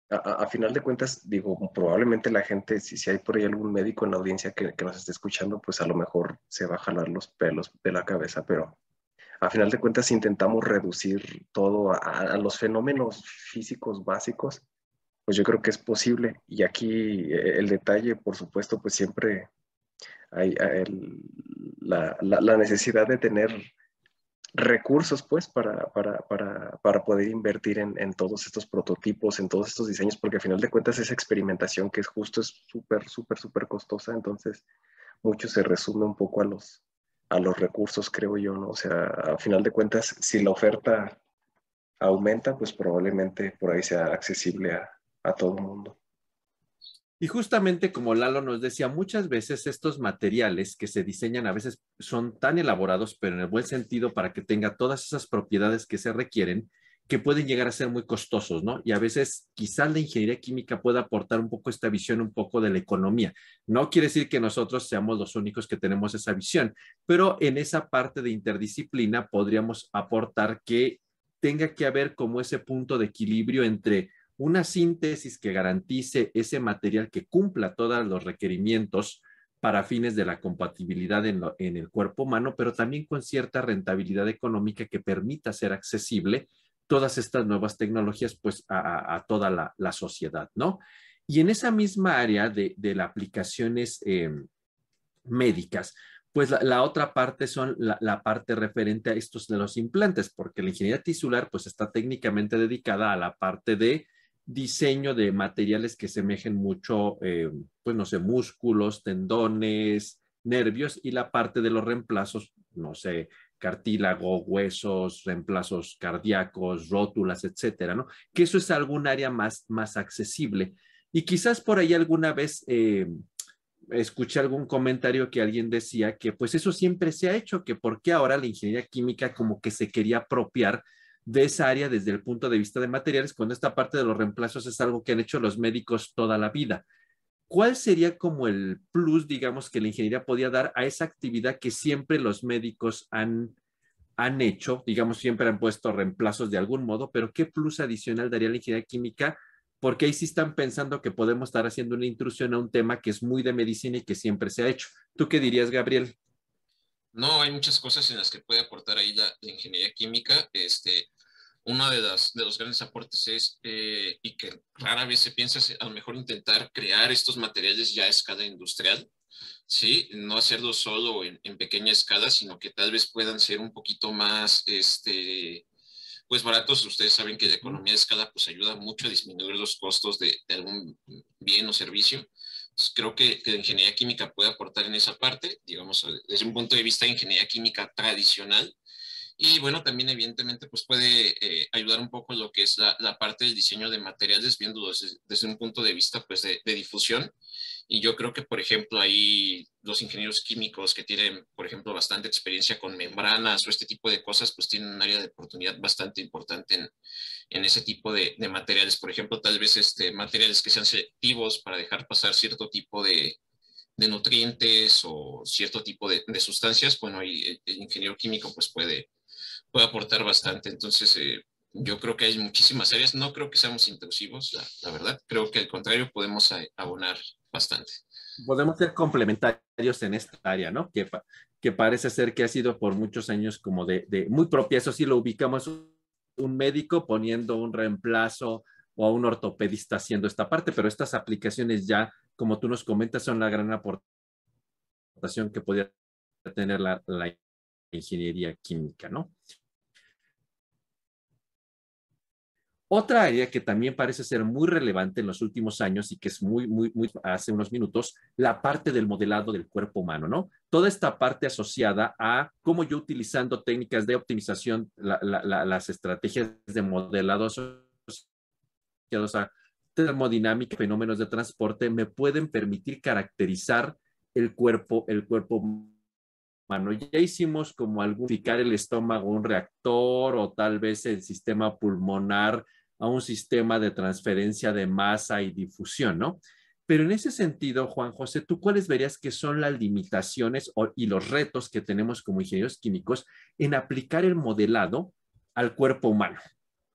a, final de cuentas, digo, probablemente la gente, si, si hay por ahí algún médico en la audiencia que, que, nos esté escuchando, pues a lo mejor se va a jalar los pelos de la cabeza, pero a final de cuentas intentamos reducir todo a, los fenómenos físicos básicos, pues yo creo que es posible. Y aquí eh, el detalle, por supuesto, pues siempre hay, la, la, la necesidad de tener recursos, pues, para, para, para, para poder invertir en, en, todos estos prototipos, en todos estos diseños, porque al final de cuentas esa experimentación que es justo es súper, súper, súper costosa, entonces mucho se resume un poco a los, a los recursos, creo yo, ¿no? O sea, al final de cuentas, si la oferta aumenta, pues probablemente por ahí sea accesible a, a todo el mundo. Y justamente como Lalo nos decía, muchas veces estos materiales que se diseñan a veces son tan elaborados, pero en el buen sentido para que tenga todas esas propiedades que se requieren, que pueden llegar a ser muy costosos, ¿no? Y a veces quizás la ingeniería química pueda aportar un poco esta visión, un poco de la economía. No quiere decir que nosotros seamos los únicos que tenemos esa visión, pero en esa parte de interdisciplina podríamos aportar que tenga que haber como ese punto de equilibrio entre una síntesis que garantice ese material que cumpla todos los requerimientos para fines de la compatibilidad en, el cuerpo humano, pero también con cierta rentabilidad económica que permita ser accesible todas estas nuevas tecnologías pues a, toda la, sociedad, ¿no? Y en esa misma área de, las aplicaciones eh, médicas, pues la, otra parte son la, parte referente a estos de los implantes, porque la ingeniería tisular pues está técnicamente dedicada a la parte de diseño de materiales que semejen mucho, eh, pues no sé, músculos, tendones, nervios y la parte de los reemplazos, no sé, cartílago, huesos, reemplazos cardíacos, rótulas, etcétera, ¿no? Que eso es algún área más, más accesible. Y quizás por ahí alguna vez eh, escuché algún comentario que alguien decía que pues eso siempre se ha hecho, que por qué ahora la ingeniería química como que se quería apropiar de esa área desde el punto de vista de materiales, cuando esta parte de los reemplazos es algo que han hecho los médicos toda la vida. ¿Cuál sería como el plus, digamos, que la ingeniería podía dar a esa actividad que siempre los médicos han, han hecho? Digamos, siempre han puesto reemplazos de algún modo, pero ¿qué plus adicional daría la ingeniería química? Porque ahí sí están pensando que podemos estar haciendo una intrusión a un tema que es muy de medicina y que siempre se ha hecho. ¿Tú qué dirías, Gabriel? No, hay muchas cosas en las que puede aportar ahí la, la ingeniería química. Este, uno de, las, de los grandes aportes es, eh, y que rara vez se piensa, a lo mejor intentar crear estos materiales ya a escala industrial, ¿sí? No hacerlo solo en, en, pequeña escala, sino que tal vez puedan ser un poquito más, este, pues baratos. Ustedes saben que la economía de escala pues ayuda mucho a disminuir los costos de, de algún bien o servicio. creo que, que, la ingeniería química puede aportar en esa parte, digamos, desde un punto de vista de ingeniería química tradicional, y bueno, también evidentemente pues puede eh, ayudar un poco lo que es la, parte del diseño de materiales, viéndolo desde, un punto de vista pues de, difusión. Y yo creo que, por ejemplo, ahí los ingenieros químicos que tienen, por ejemplo, bastante experiencia con membranas o este tipo de cosas, pues tienen un área de oportunidad bastante importante en, en ese tipo de, materiales. Por ejemplo, tal vez este, materiales que sean selectivos para dejar pasar cierto tipo de, nutrientes o cierto tipo de, de sustancias, bueno, el ingeniero químico pues puede, puede aportar bastante. Entonces, eh, yo creo que hay muchísimas áreas. No creo que seamos intrusivos, la, la, verdad. Creo que al contrario, podemos abonar bastante. Podemos ser complementarios en esta área, ¿no? Que, que parece ser que ha sido por muchos años como de, de muy propia. Eso sí lo ubicamos un médico poniendo un reemplazo o a un ortopedista haciendo esta parte, pero estas aplicaciones ya, como tú nos comentas, son la gran aportación que podría tener la, la ingeniería química, ¿no? Otra área que también parece ser muy relevante en los últimos años y que es muy, muy, muy hace unos minutos, la parte del modelado del cuerpo humano, ¿no? Toda esta parte asociada a cómo yo utilizando técnicas de optimización, la, la, las estrategias de modelado asociados a termodinámica, fenómenos de transporte, me pueden permitir caracterizar el cuerpo, el cuerpo humano. Ya hicimos como algún, el estómago, un reactor o tal vez el sistema pulmonar a un sistema de transferencia de masa y difusión, ¿no? Pero en ese sentido, Juan José, ¿tú cuáles verías que son las limitaciones y los retos que tenemos como ingenieros químicos en aplicar el modelado al cuerpo humano?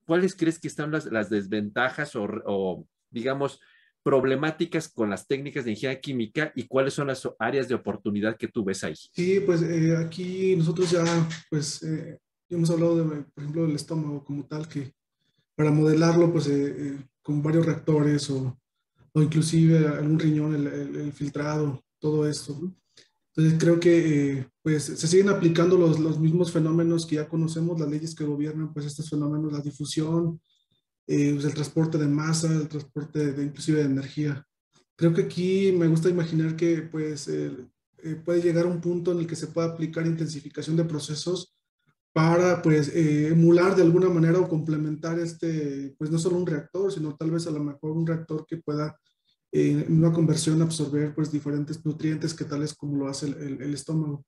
¿Cuáles crees que están las, desventajas o, digamos, problemáticas con las técnicas de ingeniería química y cuáles son las áreas de oportunidad que tú ves ahí? Sí, pues eh, aquí nosotros ya, pues, eh, hemos hablado, de, por ejemplo, del estómago como tal, que para modelarlo pues eh, eh, con varios reactores o, o, inclusive algún riñón, el, el, el, filtrado, todo esto. Entonces creo que eh, pues se siguen aplicando los, los, mismos fenómenos que ya conocemos, las leyes que gobiernan pues estos fenómenos, la difusión, eh, pues, el transporte de masa, el transporte de inclusive de energía. Creo que aquí me gusta imaginar que pues puede llegar a un punto en el que se pueda aplicar intensificación de procesos para pues eh, emular de alguna manera o complementar este, pues no solo un reactor, sino tal vez a lo mejor un reactor que pueda eh, en una conversión absorber pues diferentes nutrientes que tales como lo hace el, estómago.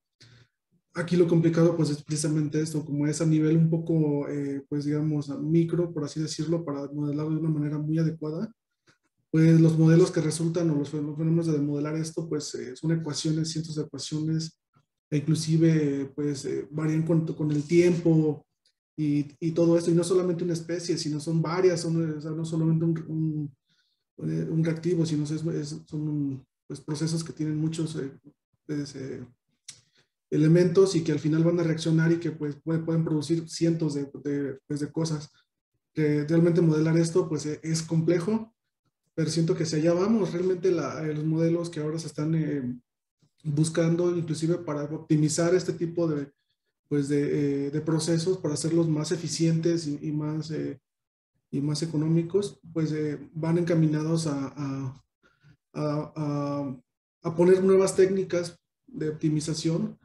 Aquí lo complicado pues es precisamente esto, como es a nivel un poco eh, pues digamos micro, por así decirlo, para modelarlo de una manera muy adecuada, pues los modelos que resultan o los fenómenos de modelar esto pues eh, son ecuaciones, cientos de ecuaciones e inclusive pues eh, varían con, con, el tiempo y, y, todo esto, y no solamente una especie, sino son varias, son, no solamente un, un, eh, reactivo, sino es, son pues, procesos que tienen muchos pues, elementos y que al final van a reaccionar y que pues, pueden, producir cientos de, de, pues, de cosas. Que realmente modelar esto pues es complejo, pero siento que si allá vamos, realmente la, los modelos que ahora se están buscando inclusive para optimizar este tipo de, pues de, eh, procesos, para hacerlos más eficientes y, más, eh, y más económicos, pues eh, van encaminados a, a, a, poner nuevas técnicas de optimización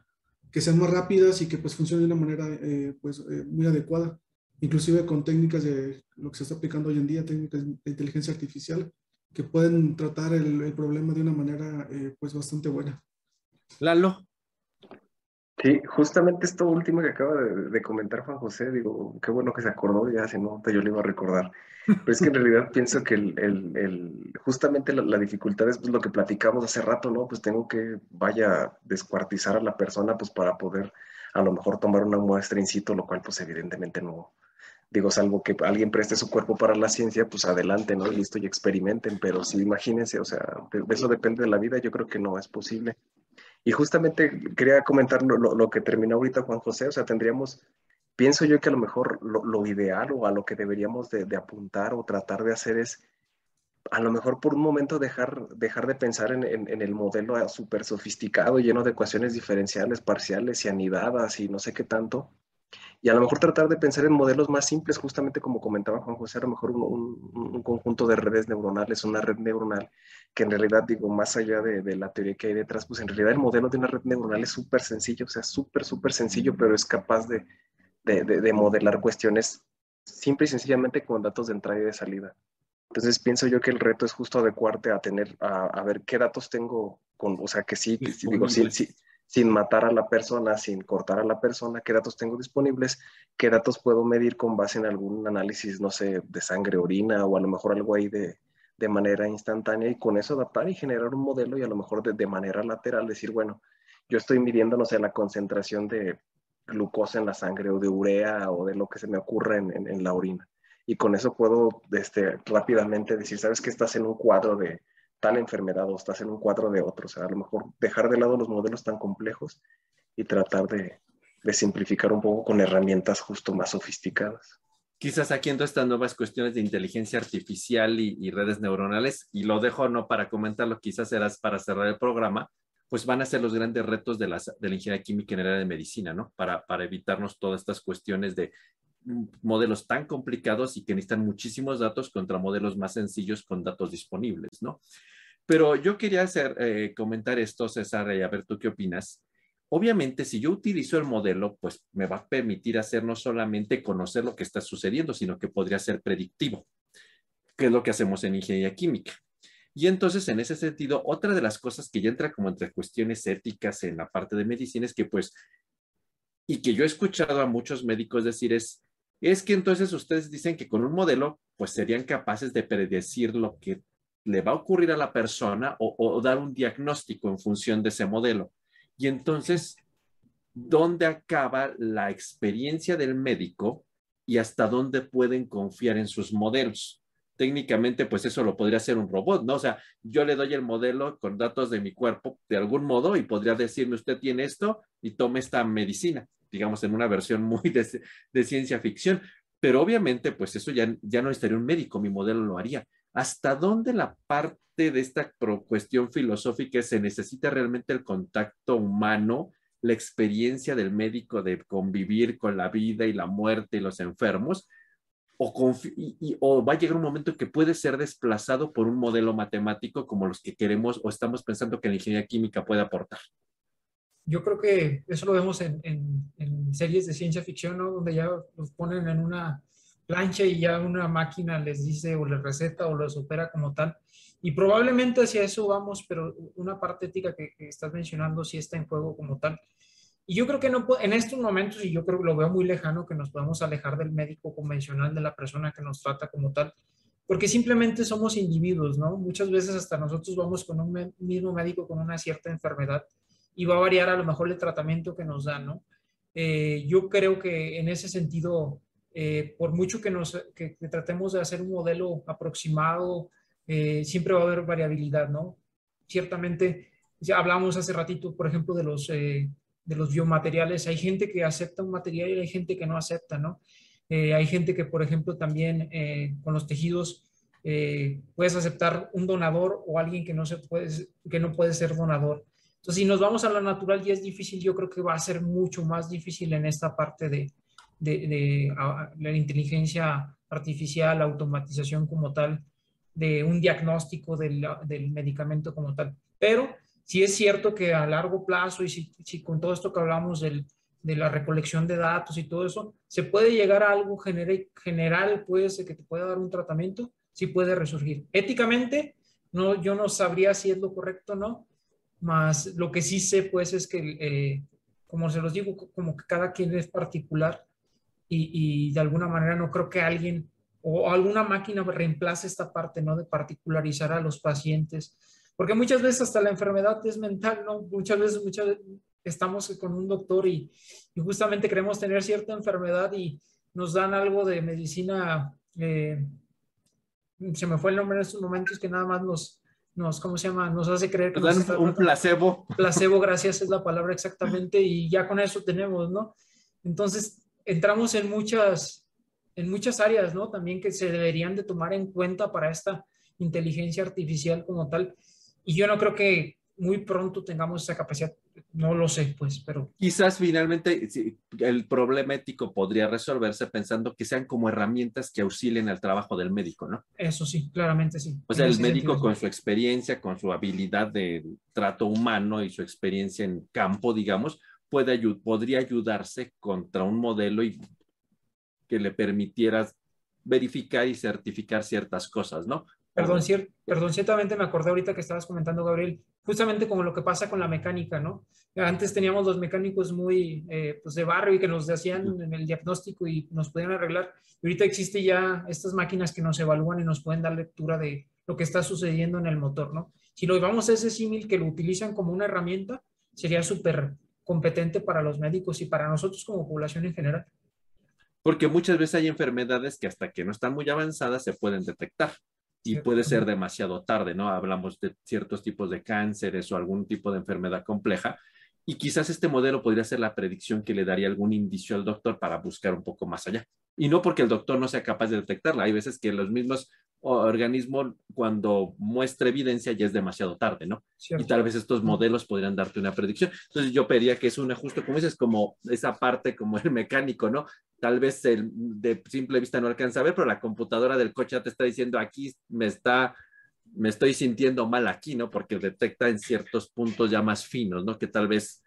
que sean más rápidas y que pues funcionen de una manera pues, muy adecuada, inclusive con técnicas de lo que se está aplicando hoy en día, técnicas de inteligencia artificial, que pueden tratar el, problema de una manera pues bastante buena. Lalo. Sí, justamente esto último que acaba de, comentar Juan José, digo, qué bueno que se acordó, ya si no, yo le iba a recordar. Pero es que en realidad pienso que el, el, justamente la, dificultad es pues, lo que platicamos hace rato, ¿no? Pues tengo que, vaya, descuartizar a la persona pues para poder a lo mejor tomar una muestra in situ, lo cual pues evidentemente no, digo, salvo que alguien preste su cuerpo para la ciencia, pues adelante, ¿no? Listo y experimenten, pero si imagínense, o sea, eso depende de la vida, yo creo que no es posible. Y justamente quería comentar lo, que terminó ahorita Juan José, o sea, tendríamos, pienso yo que a lo mejor lo, ideal o a lo que deberíamos de, apuntar o tratar de hacer es, a lo mejor por un momento dejar, dejar de pensar en, en el modelo súper sofisticado, lleno de ecuaciones diferenciales, parciales y anidadas y no sé qué tanto, y a lo mejor tratar de pensar en modelos más simples, justamente como comentaba Juan José, a lo mejor un, conjunto de redes neuronales, una red neuronal, que en realidad, digo, más allá de, la teoría que hay detrás, pues en realidad el modelo de una red neuronal es súper sencillo, o sea, súper, súper sencillo, pero es capaz de, de, modelar cuestiones simple y sencillamente con datos de entrada y de salida. Entonces pienso yo que el reto es justo adecuarte a tener, a, a ver qué datos tengo, con, o sea, que sí, que, digo, sí, sí, sin matar a la persona, sin cortar a la persona, qué datos tengo disponibles, qué datos puedo medir con base en algún análisis, no sé, de sangre, orina o a lo mejor algo ahí de, de manera instantánea y con eso adaptar y generar un modelo y a lo mejor de, de manera lateral decir, bueno, yo estoy midiendo, no sé, la concentración de glucosa en la sangre o de urea o de lo que se me ocurra en, en, la orina. Y con eso puedo este, rápidamente decir, sabes que estás en un cuadro de tal enfermedad o estás en un cuadro de otro. O sea, a lo mejor dejar de lado los modelos tan complejos y tratar de, simplificar un poco con herramientas justo más sofisticadas. Quizás aquí entran estas nuevas cuestiones de inteligencia artificial y, redes neuronales, y lo dejo no para comentarlo, quizás serás para cerrar el programa, pues van a ser los grandes retos de, la ingeniería química el área de medicina, ¿no? Para, para evitarnos todas estas cuestiones de modelos tan complicados y que necesitan muchísimos datos contra modelos más sencillos con datos disponibles, ¿no? Pero yo quería hacer, eh, comentar esto, César, y a ver tú qué opinas. Obviamente, si yo utilizo el modelo, pues me va a permitir hacer no solamente conocer lo que está sucediendo, sino que podría ser predictivo, que es lo que hacemos en ingeniería química. Y entonces, en ese sentido, otra de las cosas que ya entra como entre cuestiones éticas en la parte de medicina es que, pues, y que yo he escuchado a muchos médicos decir es, es que entonces ustedes dicen que con un modelo, pues serían capaces de predecir lo que le va a ocurrir a la persona o, dar un diagnóstico en función de ese modelo. Y entonces, ¿dónde acaba la experiencia del médico y hasta dónde pueden confiar en sus modelos? Técnicamente, pues eso lo podría hacer un robot, ¿no? O sea, yo le doy el modelo con datos de mi cuerpo de algún modo y podría decirme, usted tiene esto y tome esta medicina digamos, en una versión muy de, ciencia ficción. Pero obviamente, pues eso ya, ya no estaría un médico, mi modelo lo haría. ¿Hasta dónde la parte de esta cuestión filosófica se necesita realmente el contacto humano, la experiencia del médico de convivir con la vida y la muerte y los enfermos? O, o, va a llegar un momento que puede ser desplazado por un modelo matemático como los que queremos o estamos pensando que la ingeniería química puede aportar yo creo que eso lo vemos en, en, series de ciencia ficción, ¿no? Donde ya los ponen en una plancha y ya una máquina les dice o les receta o los opera como tal. Y probablemente hacia eso vamos, pero una parte ética que, estás mencionando sí está en juego como tal. Y yo creo que no en estos momentos, y yo creo que lo veo muy lejano, que nos podemos alejar del médico convencional, de la persona que nos trata como tal, porque simplemente somos individuos, ¿no? Muchas veces hasta nosotros vamos con un mismo médico con una cierta enfermedad y va a variar a lo mejor el tratamiento que nos dan, ¿no? Eh, yo creo que en ese sentido, eh, por mucho que, nos, que, tratemos de hacer un modelo aproximado, eh, siempre va a haber variabilidad, ¿no? Ciertamente, ya hablamos hace ratito, por ejemplo, de los, de los biomateriales. Hay gente que acepta un material y hay gente que no acepta, ¿no? hay gente que, por ejemplo, también con los tejidos puedes aceptar un donador o alguien que no, se puede, que no puede ser donador. Entonces, si nos vamos a la natural y es difícil, yo creo que va a ser mucho más difícil en esta parte de, de, la inteligencia artificial, automatización como tal, de un diagnóstico del, del medicamento como tal. Pero sí es cierto que a largo plazo y si, si con todo esto que hablamos del, de la recolección de datos y todo eso, se puede llegar a algo general, puede ser que te pueda dar un tratamiento, sí puede resurgir. Éticamente, no, yo no sabría si es lo correcto o no, más lo que sí sé, pues, es que, eh, como se los digo, como que cada quien es particular y, y, de alguna manera no creo que alguien o alguna máquina reemplace esta parte, ¿no? De particularizar a los pacientes. Porque muchas veces hasta la enfermedad es mental, ¿no? Muchas veces, muchas veces estamos con un doctor y, justamente queremos tener cierta enfermedad y nos dan algo de medicina, eh, se me fue el nombre en estos momentos, que nada más nos, nos ¿cómo se llama? Nos hace creer que... Nos un placebo. Placebo, gracias, es la palabra exactamente, y ya con eso tenemos, ¿no? Entonces, entramos en muchas, en muchas áreas, ¿no? También que se deberían de tomar en cuenta para esta inteligencia artificial como tal. Y yo no creo que muy pronto tengamos esa capacidad. No lo sé, pues, pero... Quizás finalmente el problema ético podría resolverse pensando que sean como herramientas que auxilien al trabajo del médico, ¿no? Eso sí, claramente sí. O sea, el médico con su experiencia, con su habilidad de trato humano y su experiencia en campo, digamos, puede, podría ayudarse contra un modelo y que le permitiera verificar y certificar ciertas cosas, ¿no? Perdón, perdón, ciertamente me acordé ahorita que estabas comentando, Gabriel, justamente como lo que pasa con la mecánica, ¿no? Antes teníamos los mecánicos muy eh, pues de barrio y que nos hacían en el diagnóstico y nos podían arreglar. Y ahorita existe ya estas máquinas que nos evalúan y nos pueden dar lectura de lo que está sucediendo en el motor, ¿no? Si lo llevamos a ese símil que lo utilizan como una herramienta, sería súper competente para los médicos y para nosotros como población en general. Porque muchas veces hay enfermedades que hasta que no están muy avanzadas se pueden detectar y puede ser demasiado tarde, ¿no? Hablamos de ciertos tipos de cánceres o algún tipo de enfermedad compleja y quizás este modelo podría ser la predicción que le daría algún indicio al doctor para buscar un poco más allá. Y no porque el doctor no sea capaz de detectarla, hay veces que los mismos organismos cuando muestra evidencia ya es demasiado tarde, ¿no? Y tal vez estos modelos podrían darte una predicción. Entonces yo pedía que es un ajuste, como dices, como esa parte, como el mecánico, ¿no? Tal vez el, de simple vista no alcanza a ver, pero la computadora del coche ya te está diciendo aquí me está me estoy sintiendo mal aquí, ¿no? Porque detecta en ciertos puntos ya más finos, ¿no? Que tal vez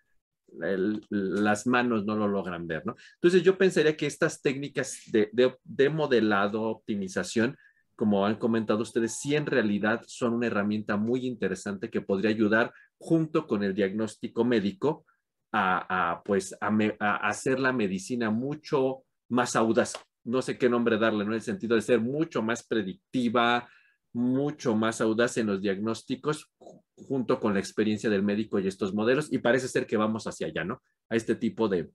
las manos no lo logran ver, ¿no? Entonces yo pensaría que estas técnicas de, de, modelado, optimización, como han comentado ustedes, sí en realidad son una herramienta muy interesante que podría ayudar junto con el diagnóstico médico a, pues, a, a hacer la medicina mucho más audaz. No sé qué nombre darle, ¿no? En el sentido de ser mucho más predictiva, mucho más audaz en los diagnósticos junto con la experiencia del médico y estos modelos y parece ser que vamos hacia allá, ¿no? A este tipo de...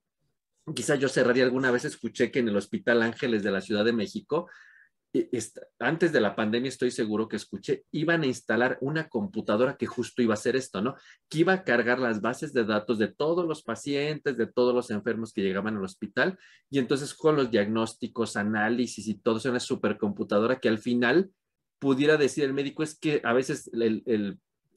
Quizá yo cerraría alguna vez, escuché que en el Hospital Ángeles de la Ciudad de México, antes de la pandemia estoy seguro que escuché, iban a instalar una computadora que justo iba a hacer esto, ¿no? Que iba a cargar las bases de datos de todos los pacientes, de todos los enfermos que llegaban al hospital y entonces con los diagnósticos, análisis y todo eso, una supercomputadora que al final pudiera decir el médico es que a veces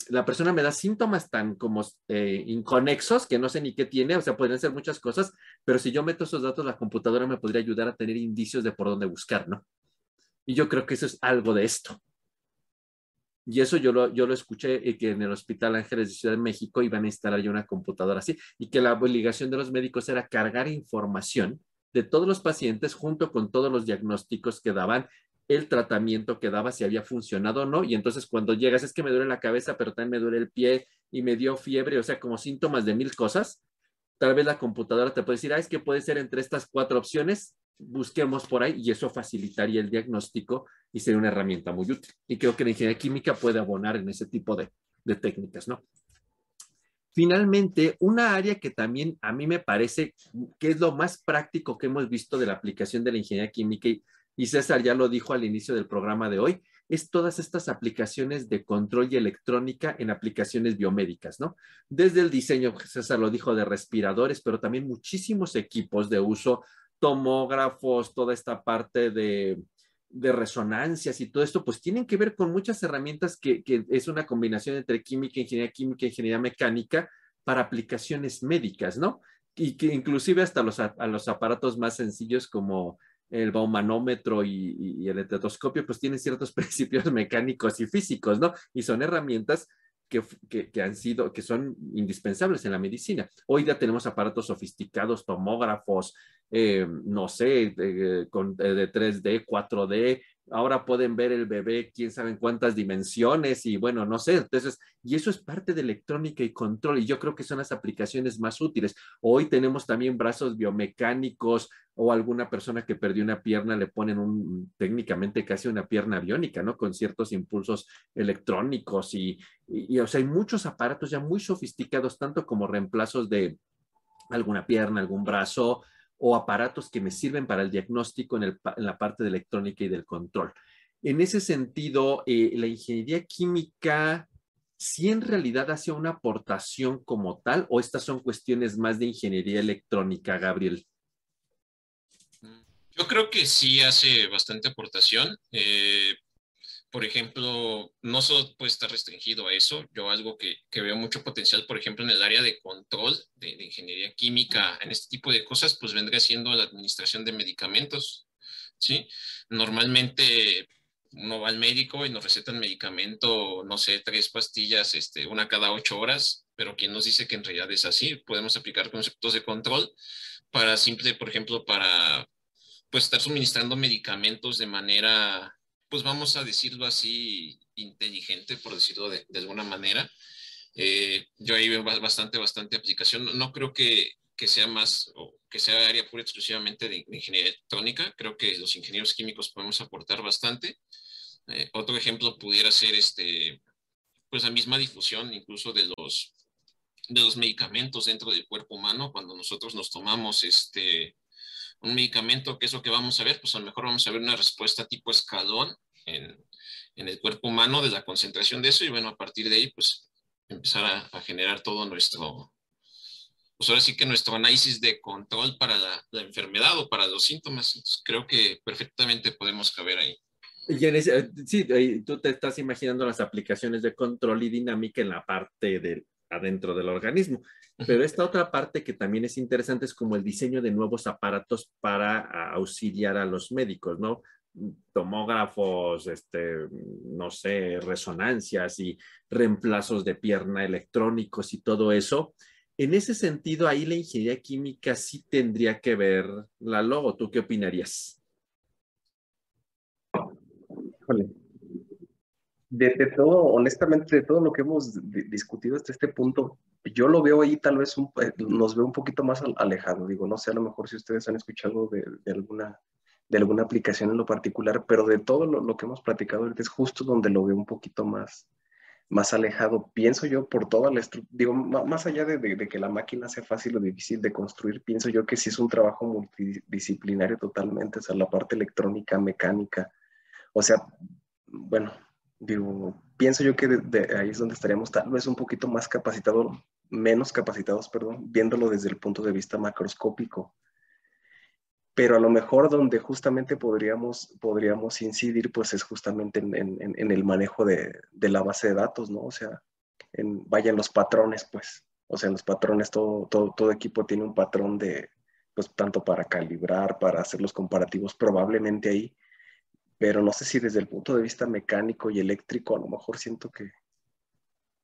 la persona me da síntomas tan como eh, inconexos que no sé ni qué tiene, o sea, podrían ser muchas cosas, pero si yo meto esos datos, la computadora me podría ayudar a tener indicios de por dónde buscar, ¿no? Y yo creo que eso es algo de esto. Y eso yo lo, yo lo escuché eh, que en el Hospital Ángeles de Ciudad de México iban a instalar ya una computadora así y que la obligación de los médicos era cargar información de todos los pacientes junto con todos los diagnósticos que daban el tratamiento que daba, si había funcionado o no. Y entonces cuando llegas, es que me duele la cabeza, pero también me duele el pie y me dio fiebre, o sea, como síntomas de mil cosas. Tal vez la computadora te puede decir, ah, es que puede ser entre estas cuatro opciones, busquemos por ahí y eso facilitaría el diagnóstico y sería una herramienta muy útil. Y creo que la ingeniería química puede abonar en ese tipo de, de técnicas, ¿no? Finalmente, una área que también a mí me parece que es lo más práctico que hemos visto de la aplicación de la ingeniería química y y César ya lo dijo al inicio del programa de hoy, es todas estas aplicaciones de control y electrónica en aplicaciones biomédicas, ¿no? Desde el diseño, César lo dijo, de respiradores, pero también muchísimos equipos de uso, tomógrafos, toda esta parte de de resonancias y todo esto, pues tienen que ver con muchas herramientas que, que es una combinación entre química, ingeniería química, ingeniería mecánica para aplicaciones médicas, ¿no? Y que inclusive hasta los, a, los aparatos más sencillos como el baumanómetro y, el estetoscopio, pues tienen ciertos principios mecánicos y físicos, ¿no? Y son herramientas que, que, han sido, que son indispensables en la medicina. Hoy ya tenemos aparatos sofisticados, tomógrafos, eh, no sé, con, eh, de 3D, 4D, ahora pueden ver el bebé, quién sabe en cuántas dimensiones y bueno, no sé, entonces, y eso es parte de electrónica y control y yo creo que son las aplicaciones más útiles. Hoy tenemos también brazos biomecánicos o alguna persona que perdió una pierna le ponen un, técnicamente casi una pierna biónica, ¿no? Con ciertos impulsos electrónicos y, y, y o sea, hay muchos aparatos ya muy sofisticados, tanto como reemplazos de alguna pierna, algún brazo, o aparatos que me sirven para el diagnóstico en, el, en la parte de electrónica y del control. En ese sentido, eh, la ingeniería química, ¿sí en realidad hace una aportación como tal o estas son cuestiones más de ingeniería electrónica, Gabriel? Yo creo que sí hace bastante aportación. Eh, por ejemplo, no solo puede estar restringido a eso, yo algo que, que veo mucho potencial, por ejemplo, en el área de control de, de, ingeniería química, en este tipo de cosas, pues vendría siendo la administración de medicamentos, ¿sí? Normalmente uno va al médico y nos recetan medicamento, no sé, tres pastillas, este, una cada ocho horas, pero ¿quién nos dice que en realidad es así? Podemos aplicar conceptos de control para simple, por ejemplo, para pues estar suministrando medicamentos de manera pues vamos a decirlo así, inteligente, por decirlo de, de alguna manera. Eh, yo ahí veo bastante, bastante aplicación. No creo que, que sea más, o que sea área pura exclusivamente de, ingeniería electrónica. Creo que los ingenieros químicos podemos aportar bastante. Eh, otro ejemplo pudiera ser este, pues la misma difusión incluso de los, de los medicamentos dentro del cuerpo humano. Cuando nosotros nos tomamos este, un medicamento, ¿qué es lo que vamos a ver? Pues a lo mejor vamos a ver una respuesta tipo escalón en, en el cuerpo humano de la concentración de eso y bueno, a partir de ahí, pues empezar a, generar todo nuestro, pues ahora sí que nuestro análisis de control para la, enfermedad o para los síntomas. Creo que perfectamente podemos caber ahí. Sí, tú te estás imaginando las aplicaciones de control y dinámica en la parte del adentro del organismo. Pero esta otra parte que también es interesante es como el diseño de nuevos aparatos para auxiliar a los médicos, ¿no? tomógrafos, este, no sé, resonancias y reemplazos de pierna electrónicos y todo eso. En ese sentido, ahí la ingeniería química sí tendría que ver la logo. ¿Tú qué opinarías? Híjole. De, todo, honestamente, de todo lo que hemos discutido hasta este punto, yo lo veo ahí tal vez, un, nos veo un poquito más alejado. Digo, no sé, a lo mejor si ustedes han escuchado de, alguna, de alguna aplicación en lo particular, pero de todo lo, que hemos platicado es justo donde lo veo un poquito más, más alejado. Pienso yo por toda la estructura, digo, más allá de, de, de, que la máquina sea fácil o difícil de construir, pienso yo que sí es un trabajo multidisciplinario totalmente, o sea, la parte electrónica, mecánica, o sea, bueno, pienso yo que ahí es donde estaríamos tal vez un poquito más capacitados, menos capacitados, perdón, viéndolo desde el punto de vista macroscópico. Pero a lo mejor donde justamente podríamos, podríamos incidir, pues es justamente en, el manejo de, la base de datos, ¿no? O sea, en, vayan los patrones, pues. O sea, los patrones, todo, todo, todo equipo tiene un patrón de, pues tanto para calibrar, para hacer los comparativos, probablemente ahí pero no sé si desde el punto de vista mecánico y eléctrico a lo mejor siento que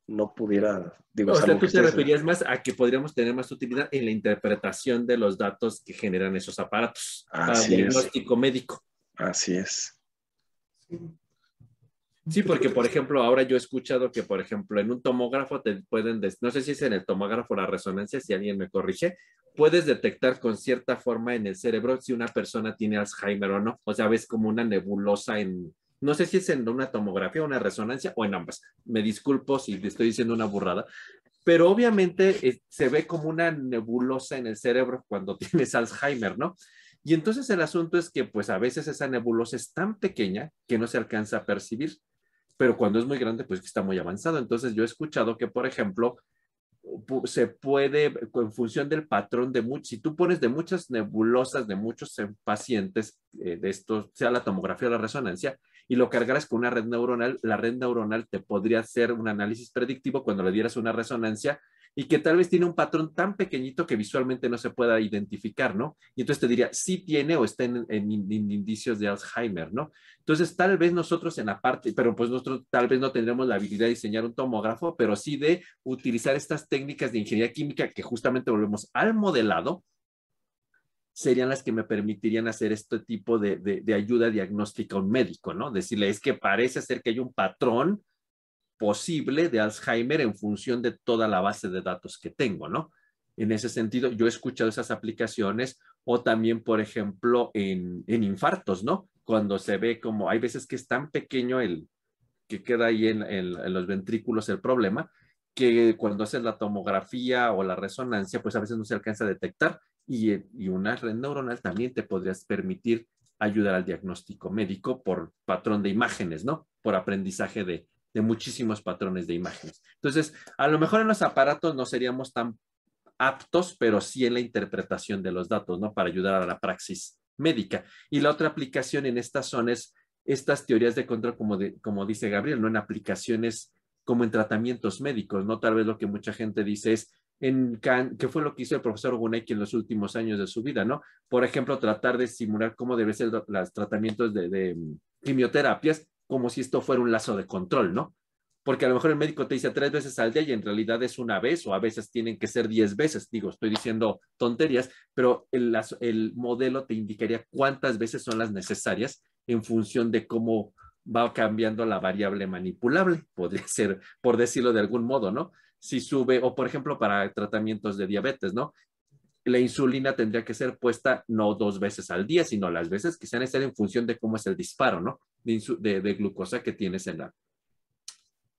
no pudiera... Digo, o sea, tú te referías más a que podríamos tener más utilidad en la interpretación de los datos que generan esos aparatos Así para diagnóstico es. médico. Así es. Sí, porque por ejemplo, ahora yo he escuchado que, por ejemplo, en un tomógrafo te pueden, no sé si es en el tomógrafo la resonancia, si alguien me corrige, puedes detectar con cierta forma en el cerebro si una persona tiene Alzheimer o no. O sea, ves como una nebulosa en, no sé si es en una tomografía, una resonancia o en ambas. Me disculpo si te estoy diciendo una burrada, pero obviamente eh, se ve como una nebulosa en el cerebro cuando tienes Alzheimer, ¿no? Y entonces el asunto es que pues a veces esa nebulosa es tan pequeña que no se alcanza a percibir pero cuando es muy grande, pues está muy avanzado. Entonces yo he escuchado que, por ejemplo, se puede, en función del patrón de muchos, si tú pones de muchas nebulosas de muchos eh, pacientes eh, de esto, sea la tomografía o la resonancia, y lo cargaras con una red neuronal, la red neuronal te podría hacer un análisis predictivo cuando le dieras una resonancia y que tal vez tiene un patrón tan pequeñito que visualmente no se pueda identificar, ¿no? Y entonces te diría, sí tiene o está en, indicios de Alzheimer, ¿no? Entonces, tal vez nosotros en la parte, pero pues nosotros tal vez no tendremos la habilidad de diseñar un tomógrafo, pero sí de utilizar estas técnicas de ingeniería química que justamente volvemos al modelado, serían las que me permitirían hacer este tipo de, de ayuda diagnóstica a un médico, ¿no? Decirle, es que parece ser que hay un patrón posible de Alzheimer en función de toda la base de datos que tengo, ¿no? En ese sentido, yo he escuchado esas aplicaciones o también, por ejemplo, en, infartos, ¿no? Cuando se ve como, hay veces que es tan pequeño el que queda ahí en, los ventrículos el problema, que cuando haces la tomografía o la resonancia, pues a veces no se alcanza a detectar y, y una red neuronal también te podrías permitir ayudar al diagnóstico médico por patrón de imágenes, ¿no? Por aprendizaje de, de muchísimos patrones de imágenes. Entonces, a lo mejor en los aparatos no seríamos tan aptos, pero sí en la interpretación de los datos, ¿no? Para ayudar a la praxis médica. Y la otra aplicación en estas son es estas teorías de control, como, de, como dice Gabriel, ¿no? En aplicaciones como en tratamientos médicos, ¿no? Tal vez lo que mucha gente dice es, en ¿qué fue lo que hizo el profesor Guneki en los últimos años de su vida, ¿no? Por ejemplo, tratar de simular cómo deben ser los tratamientos de, de quimioterapias como si esto fuera un lazo de control, ¿no? Porque a lo mejor el médico te dice tres veces al día y en realidad es una vez o a veces tienen que ser diez veces. Digo, estoy diciendo tonterías, pero el, el modelo te indicaría cuántas veces son las necesarias en función de cómo va cambiando la variable manipulable, podría ser, por decirlo de algún modo, ¿no? Si sube, o por ejemplo, para tratamientos de diabetes, ¿no? La insulina tendría que ser puesta no dos veces al día, sino las veces que en función de cómo es el disparo, ¿no? de, glucosa que tienes en la,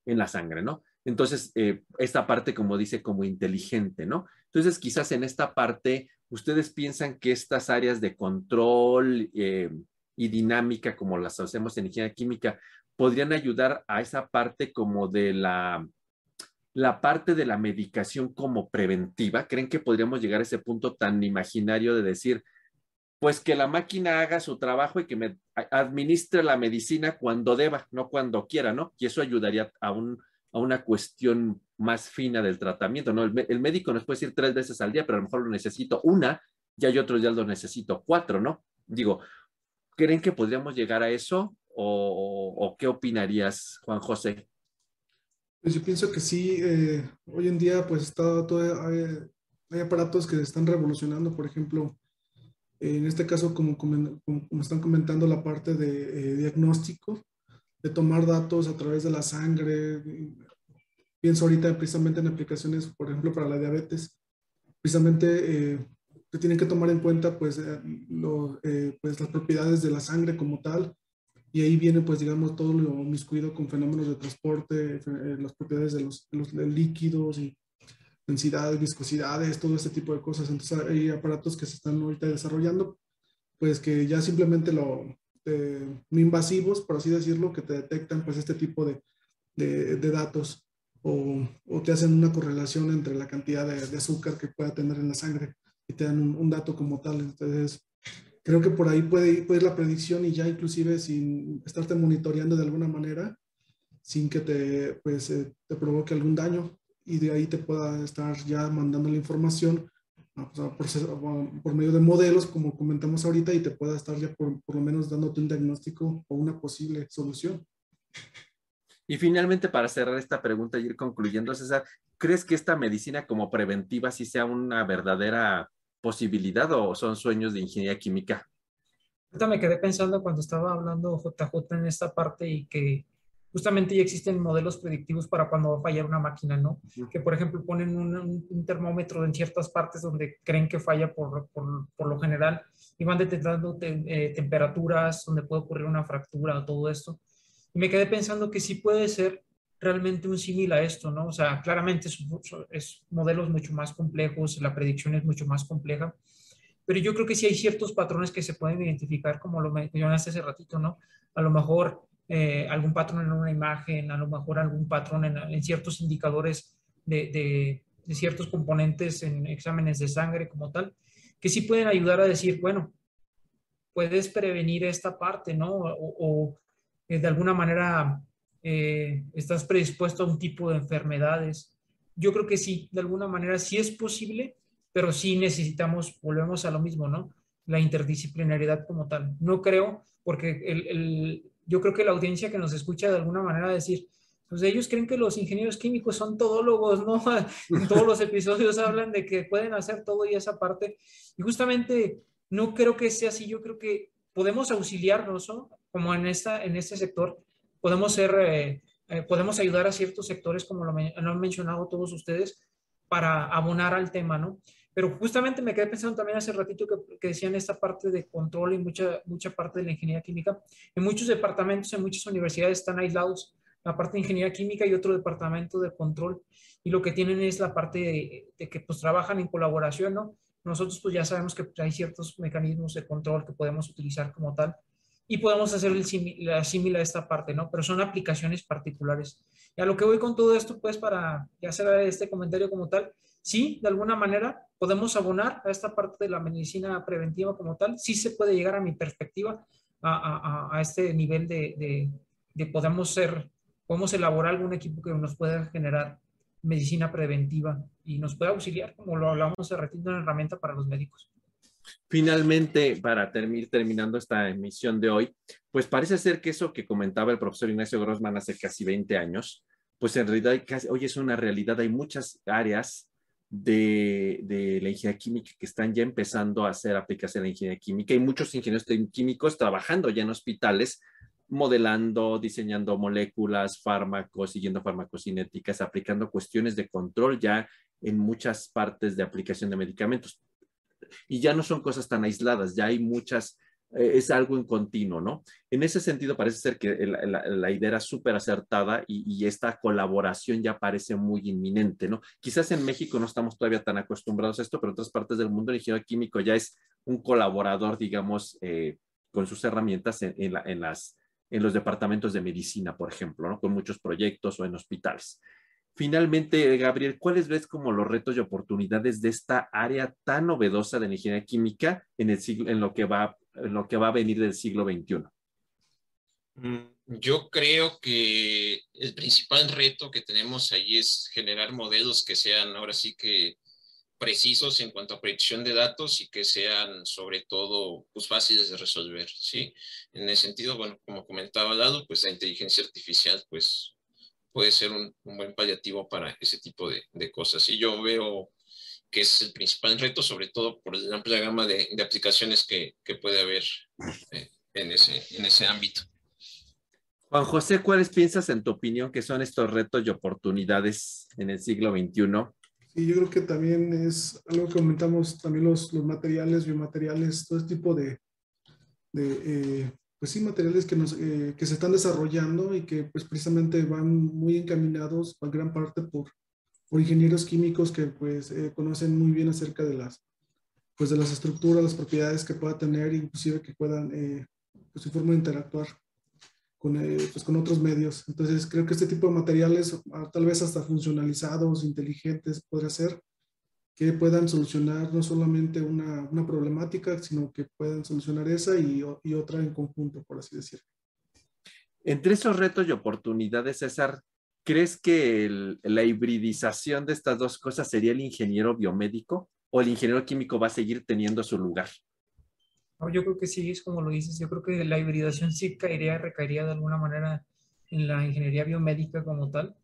en la sangre, ¿no? Entonces, eh, esta parte, como dice, como inteligente, ¿no? Entonces, quizás en esta parte, ustedes piensan que estas áreas de control eh, y dinámica, como las hacemos en ingeniería química, podrían ayudar a esa parte como de la, la parte de la medicación como preventiva. ¿Creen que podríamos llegar a ese punto tan imaginario de decir, pues que la máquina haga su trabajo y que me administre la medicina cuando deba, no cuando quiera, ¿no? Y eso ayudaría a, un, a una cuestión más fina del tratamiento, ¿no? El, médico nos puede decir tres veces al día, pero a lo mejor lo necesito una, y hay otros días lo necesito cuatro, ¿no? Digo, ¿creen que podríamos llegar a eso? ¿O, qué opinarías, Juan José? Pues yo pienso que sí, eh, hoy en día pues está todo, hay, hay aparatos que están revolucionando, por ejemplo, en este caso, como, como, están comentando, la parte de eh, diagnóstico, de tomar datos a través de la sangre. Pienso ahorita precisamente en aplicaciones, por ejemplo, para la diabetes. Precisamente eh, se tienen que tomar en cuenta pues, eh, eh, pues las propiedades de la sangre como tal. Y ahí viene, pues, digamos, todo lo miscuido con fenómenos de transporte, las propiedades de los, de líquidos y densidades, viscosidades, todo este tipo de cosas. Entonces hay aparatos que se están ahorita desarrollando, pues que ya simplemente lo, eh, invasivos, por así decirlo, que te detectan pues este tipo de, de, datos o, o, te hacen una correlación entre la cantidad de, azúcar que pueda tener en la sangre y te dan un, dato como tal. Entonces, creo que por ahí puede ir, puede ir la predicción y ya inclusive sin estarte monitoreando de alguna manera, sin que te, pues, eh, te provoque algún daño y de ahí te pueda estar ya mandando la información por, medio de modelos, como comentamos ahorita, y te pueda estar ya por, por lo menos dándote un diagnóstico o una posible solución. Y finalmente, para cerrar esta pregunta y ir concluyendo, César, ¿crees que esta medicina como preventiva sí sea una verdadera posibilidad o son sueños de ingeniería química? Ahorita me quedé pensando cuando estaba hablando JJ en esta parte y que justamente ya existen modelos predictivos para cuando va a fallar una máquina, ¿no? Que por ejemplo ponen un, termómetro en ciertas partes donde creen que falla por, por, lo general y van detectando eh, temperaturas donde puede ocurrir una fractura, todo esto. Y me quedé pensando que sí puede ser realmente un símil a esto, ¿no? O sea, claramente es, modelos mucho más complejos, la predicción es mucho más compleja, pero yo creo que sí hay ciertos patrones que se pueden identificar, como lo mencionaste hace ratito, ¿no? A lo mejor eh, algún patrón en una imagen, a lo mejor algún patrón en, ciertos indicadores de, ciertos componentes en exámenes de sangre como tal, que sí pueden ayudar a decir, bueno, puedes prevenir esta parte, ¿no? O, eh, de alguna manera eh, estás predispuesto a un tipo de enfermedades. Yo creo que sí, de alguna manera sí es posible, pero sí necesitamos, volvemos a lo mismo, ¿no? La interdisciplinariedad como tal. No creo, porque el, yo creo que la audiencia que nos escucha de alguna manera decir, pues ellos creen que los ingenieros químicos son todólogos, ¿no? En todos los episodios hablan de que pueden hacer todo y esa parte. Y justamente no creo que sea así, yo creo que podemos auxiliarnos, ¿no? Como en, esta, en este sector, podemos ser, eh, eh, podemos ayudar a ciertos sectores, como lo, han mencionado todos ustedes, para abonar al tema, ¿no? Pero justamente me quedé pensando también hace ratito que, que, decían esta parte de control y mucha, mucha parte de la ingeniería química. En muchos departamentos, en muchas universidades están aislados la parte de ingeniería química y otro departamento de control. Y lo que tienen es la parte de, que pues trabajan en colaboración, ¿no? Nosotros pues ya sabemos que hay ciertos mecanismos de control que podemos utilizar como tal y podemos hacer el la a esta parte, ¿no? Pero son aplicaciones particulares. Y a lo que voy con todo esto, pues para hacer este comentario como tal, sí, de alguna manera podemos abonar a esta parte de la medicina preventiva como tal, sí se puede llegar a mi perspectiva a, a, a este nivel de, de, de podemos ser podemos elaborar algún equipo que nos pueda generar medicina preventiva y nos pueda auxiliar, como lo hablamos hace ratito, una herramienta para los médicos. Finalmente, para terminar terminando esta emisión de hoy, pues parece ser que eso que comentaba el profesor Ignacio Grossman hace casi 20 años, pues en realidad hoy es una realidad. Hay muchas áreas de, de, la ingeniería química que están ya empezando a hacer aplicación de la ingeniería química. Hay muchos ingenieros químicos trabajando ya en hospitales modelando, diseñando moléculas, fármacos, siguiendo farmacocinéticas, aplicando cuestiones de control ya en muchas partes de aplicación de medicamentos. Y ya no son cosas tan aisladas, ya hay muchas, eh, es algo en continuo, ¿no? En ese sentido parece ser que la, idea era súper acertada y, esta colaboración ya parece muy inminente, ¿no? Quizás en México no estamos todavía tan acostumbrados a esto, pero en otras partes del mundo el ingeniero químico ya es un colaborador, digamos, eh, con sus herramientas en, en las en los departamentos de medicina, por ejemplo, ¿no? con muchos proyectos o en hospitales. Finalmente, Gabriel, ¿cuáles ves como los retos y oportunidades de esta área tan novedosa de la ingeniería química en, el siglo, lo, que va, a venir del siglo XXI? Mm, yo creo que el principal reto que tenemos ahí es generar modelos que sean ahora sí que precisos en cuanto a predicción de datos y que sean sobre todo pues, fáciles de resolver, ¿sí? En ese sentido, bueno, como comentaba Lalo, pues la inteligencia artificial pues puede ser un, buen paliativo para ese tipo de, de, cosas. Y yo veo que es el principal reto, sobre todo por la amplia gama de, de aplicaciones que, que, puede haber eh, en, ese, en ese ámbito. Juan José, ¿cuáles piensas en tu opinión que son estos retos y oportunidades en el siglo XXI y yo creo que también es algo que comentamos también los, los materiales, biomateriales, todo este tipo de, de eh, pues sí, materiales que, nos, eh, que se están desarrollando y que pues precisamente van muy encaminados a gran parte por, ingenieros químicos que pues eh, conocen muy bien acerca de las, pues de las estructuras, las propiedades que pueda tener, inclusive que puedan, pues su forma de interactuar con, eh, pues con otros medios. Entonces, creo que este tipo de materiales, ah, tal vez hasta funcionalizados, inteligentes, podría ser que puedan solucionar no solamente una, una problemática, sino que puedan solucionar esa y, y, otra en conjunto, por así decirlo. Entre esos retos y oportunidades, César, ¿crees que el, la hibridización de estas dos cosas sería el ingeniero biomédico o el ingeniero químico va a seguir teniendo su lugar? yo creo que sí, es como lo dices, yo creo que la hibridación sí caería, recaería de alguna manera en la ingeniería biomédica como tal,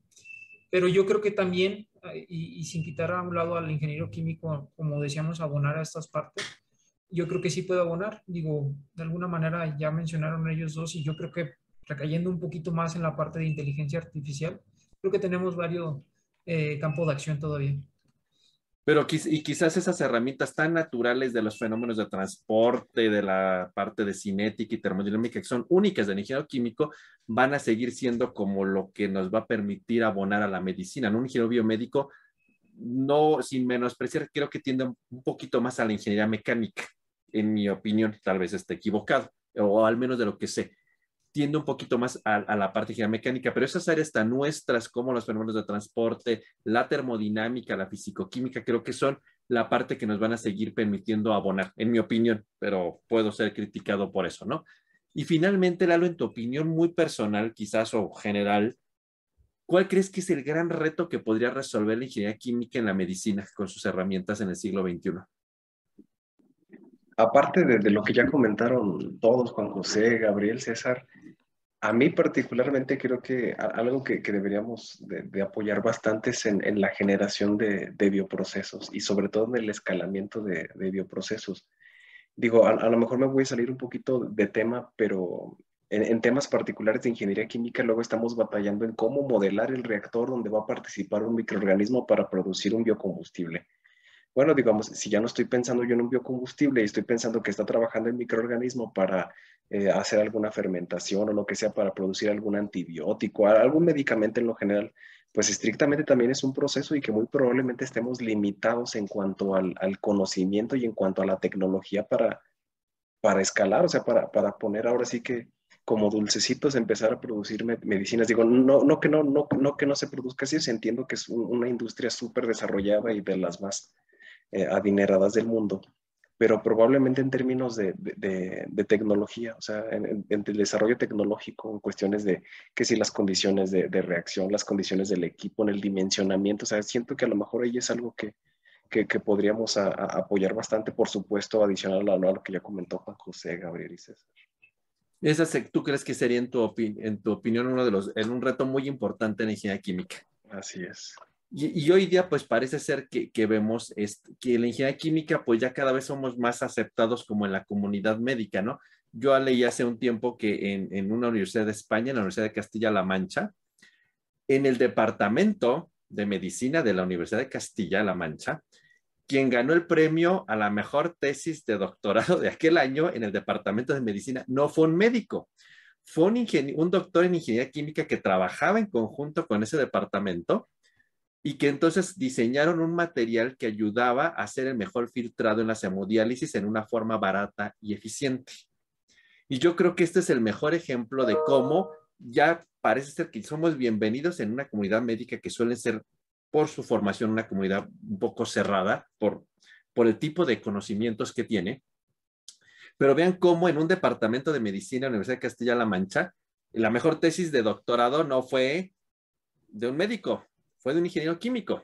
pero yo creo que también, y, sin quitar a un lado al ingeniero químico, como decíamos, abonar a estas partes, yo creo que sí puede abonar, digo, de alguna manera ya mencionaron ellos dos y yo creo que recayendo un poquito más en la parte de inteligencia artificial, creo que tenemos varios eh, campos de acción todavía. Pero y quizás esas herramientas tan naturales de los fenómenos de transporte, de la parte de cinética y termodinámica, que son únicas del ingeniero químico, van a seguir siendo como lo que nos va a permitir abonar a la medicina. Un ingeniero biomédico, no sin menospreciar, creo que tiende un poquito más a la ingeniería mecánica, en mi opinión, tal vez esté equivocado, o al menos de lo que sé. Tiende un poquito más a, la parte geomecánica, pero esas áreas tan nuestras como los fenómenos de transporte, la termodinámica, la fisicoquímica, creo que son la parte que nos van a seguir permitiendo abonar, en mi opinión, pero puedo ser criticado por eso, ¿no? Y finalmente, Lalo, en tu opinión muy personal, quizás o general, ¿cuál crees que es el gran reto que podría resolver la ingeniería química en la medicina con sus herramientas en el siglo XXI? aparte de, lo que ya comentaron todos, Juan José, Gabriel, César, a mí particularmente creo que algo que, deberíamos de, apoyar bastante es en, la generación de, bioprocesos y sobre todo en el escalamiento de, bioprocesos. Digo, a, lo mejor me voy a salir un poquito de tema, pero en, temas particulares de ingeniería química luego estamos batallando en cómo modelar el reactor donde va a participar un microorganismo para producir un biocombustible bueno, digamos, si ya no estoy pensando yo en un biocombustible y estoy pensando que está trabajando el microorganismo para eh, hacer alguna fermentación o lo que sea para producir algún antibiótico, algún medicamento en lo general, pues estrictamente también es un proceso y que muy probablemente estemos limitados en cuanto al, conocimiento y en cuanto a la tecnología para, para escalar, o sea, para, para poner ahora sí que como dulcecitos empezar a producir medicinas. Digo, no, no, que no, no, no que no se produzca así, entiendo que es una industria súper desarrollada y de las más eh, adineradas del mundo, pero probablemente en términos de, de, tecnología, o sea, en, el desarrollo tecnológico, en cuestiones de que si las condiciones de, reacción, las condiciones del equipo, en el dimensionamiento, o sea, siento que a lo mejor ahí es algo que, que, podríamos apoyar bastante, por supuesto, adicional a lo que ya comentó Juan José, Gabriel y César. Esa, ¿Tú crees que sería en tu, en tu opinión uno de los, en un reto muy importante en ingeniería química? Así es. Y, hoy día, pues parece ser que, vemos que la ingeniería química, pues ya cada vez somos más aceptados como en la comunidad médica, ¿no? Yo leí hace un tiempo que en, una universidad de España, en la Universidad de Castilla-La Mancha, en el departamento de medicina de la Universidad de Castilla-La Mancha, quien ganó el premio a la mejor tesis de doctorado de aquel año en el departamento de medicina no fue un médico, fue un, un doctor en ingeniería química que trabajaba en conjunto con ese departamento y que entonces diseñaron un material que ayudaba a hacer el mejor filtrado en la hemodiálisis en una forma barata y eficiente. Y yo creo que este es el mejor ejemplo de cómo ya parece ser que somos bienvenidos en una comunidad médica que suele ser por su formación una comunidad un poco cerrada por, por el tipo de conocimientos que tiene. Pero vean cómo en un departamento de medicina de la Universidad de Castilla-La Mancha, la mejor tesis de doctorado no fue de un médico, fue de un ingeniero químico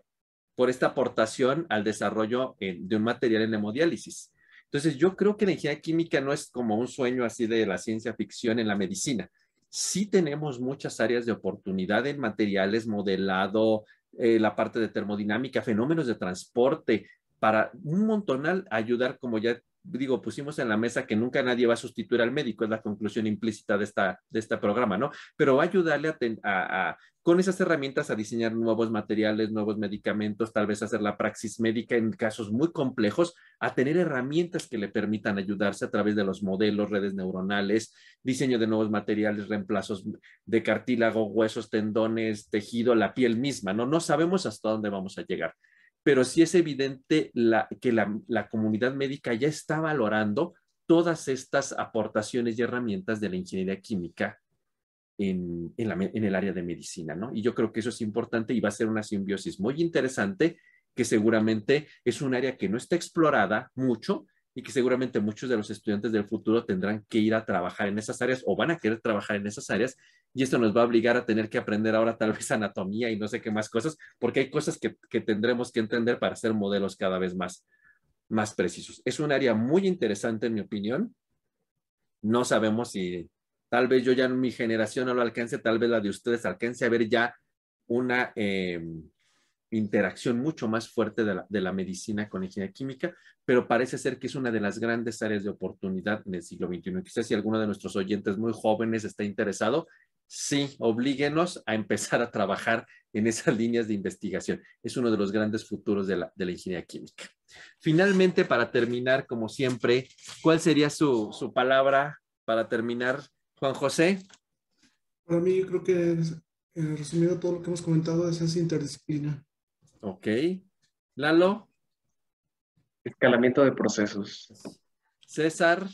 por esta aportación al desarrollo eh, de un material en hemodiálisis. Entonces, yo creo que la ingeniería química no es como un sueño así de la ciencia ficción en la medicina. Sí tenemos muchas áreas de oportunidad en materiales, modelado, eh, la parte de termodinámica, fenómenos de transporte, para un montonal ayudar, como ya digo, pusimos en la mesa que nunca nadie va a sustituir al médico, es la conclusión implícita de, esta, de este programa, ¿no? Pero va a ayudarle a, con esas herramientas a diseñar nuevos materiales, nuevos medicamentos, tal vez hacer la praxis médica en casos muy complejos, a tener herramientas que le permitan ayudarse a través de los modelos, redes neuronales, diseño de nuevos materiales, reemplazos de cartílago, huesos, tendones, tejido, la piel misma, ¿no? No sabemos hasta dónde vamos a llegar pero sí es evidente que la, comunidad médica ya está valorando todas estas aportaciones y herramientas de la ingeniería química en, en, el área de medicina, ¿no? Y yo creo que eso es importante y va a ser una simbiosis muy interesante que seguramente es un área que no está explorada mucho y que seguramente muchos de los estudiantes del futuro tendrán que ir a trabajar en esas áreas o van a querer trabajar en esas áreas y esto nos va a obligar a tener que aprender ahora tal vez anatomía y no sé qué más cosas, porque hay cosas que, que tendremos que entender para hacer modelos cada vez más, más precisos. Es un área muy interesante en mi opinión. No sabemos si tal vez yo ya en mi generación no lo alcance, tal vez la de ustedes alcance a ver ya una... Eh, interacción mucho más fuerte de la, medicina con la ingeniería química, pero parece ser que es una de las grandes áreas de oportunidad en el siglo XXI. Quizás si alguno de nuestros oyentes muy jóvenes está interesado, sí, oblíguenos a empezar a trabajar en esas líneas de investigación. Es uno de los grandes futuros de la, ingeniería química. Finalmente, para terminar, como siempre, ¿cuál sería su, palabra para terminar, Juan José? Para mí, creo que, eh, resumido todo lo que hemos comentado, es esa interdisciplina. Ok. Lalo. Escalamiento de procesos. César.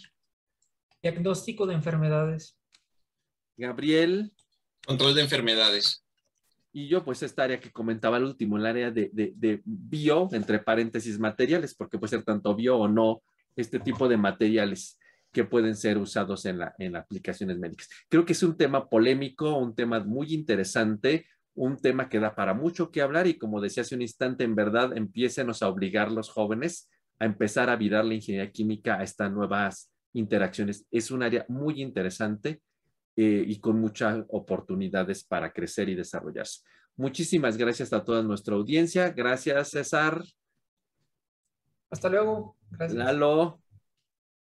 Diagnóstico de enfermedades. Gabriel. Control de enfermedades. Y yo, pues, esta área que comentaba el último, el área de, de, bio, entre paréntesis, materiales, porque puede ser tanto bio o no, este tipo de materiales que pueden ser usados en, la, en aplicaciones médicas. Creo que es un tema polémico, un tema muy interesante, un tema que da para mucho que hablar y como decía hace un instante, en verdad, empiecenos a obligar los jóvenes a empezar a virar la ingeniería química a estas nuevas interacciones. Es un área muy interesante eh, y con muchas oportunidades para crecer y desarrollarse. Muchísimas gracias a toda nuestra audiencia. Gracias, César. Hasta luego. Gracias. Lalo.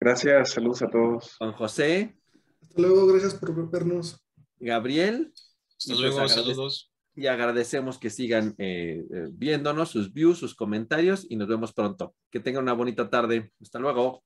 Gracias, saludos a todos. Juan José. Hasta luego, gracias por vernos. Gabriel. Hasta luego, pues saludos. Y agradecemos que sigan eh, eh, viéndonos, sus views, sus comentarios y nos vemos pronto. Que tengan una bonita tarde. Hasta luego.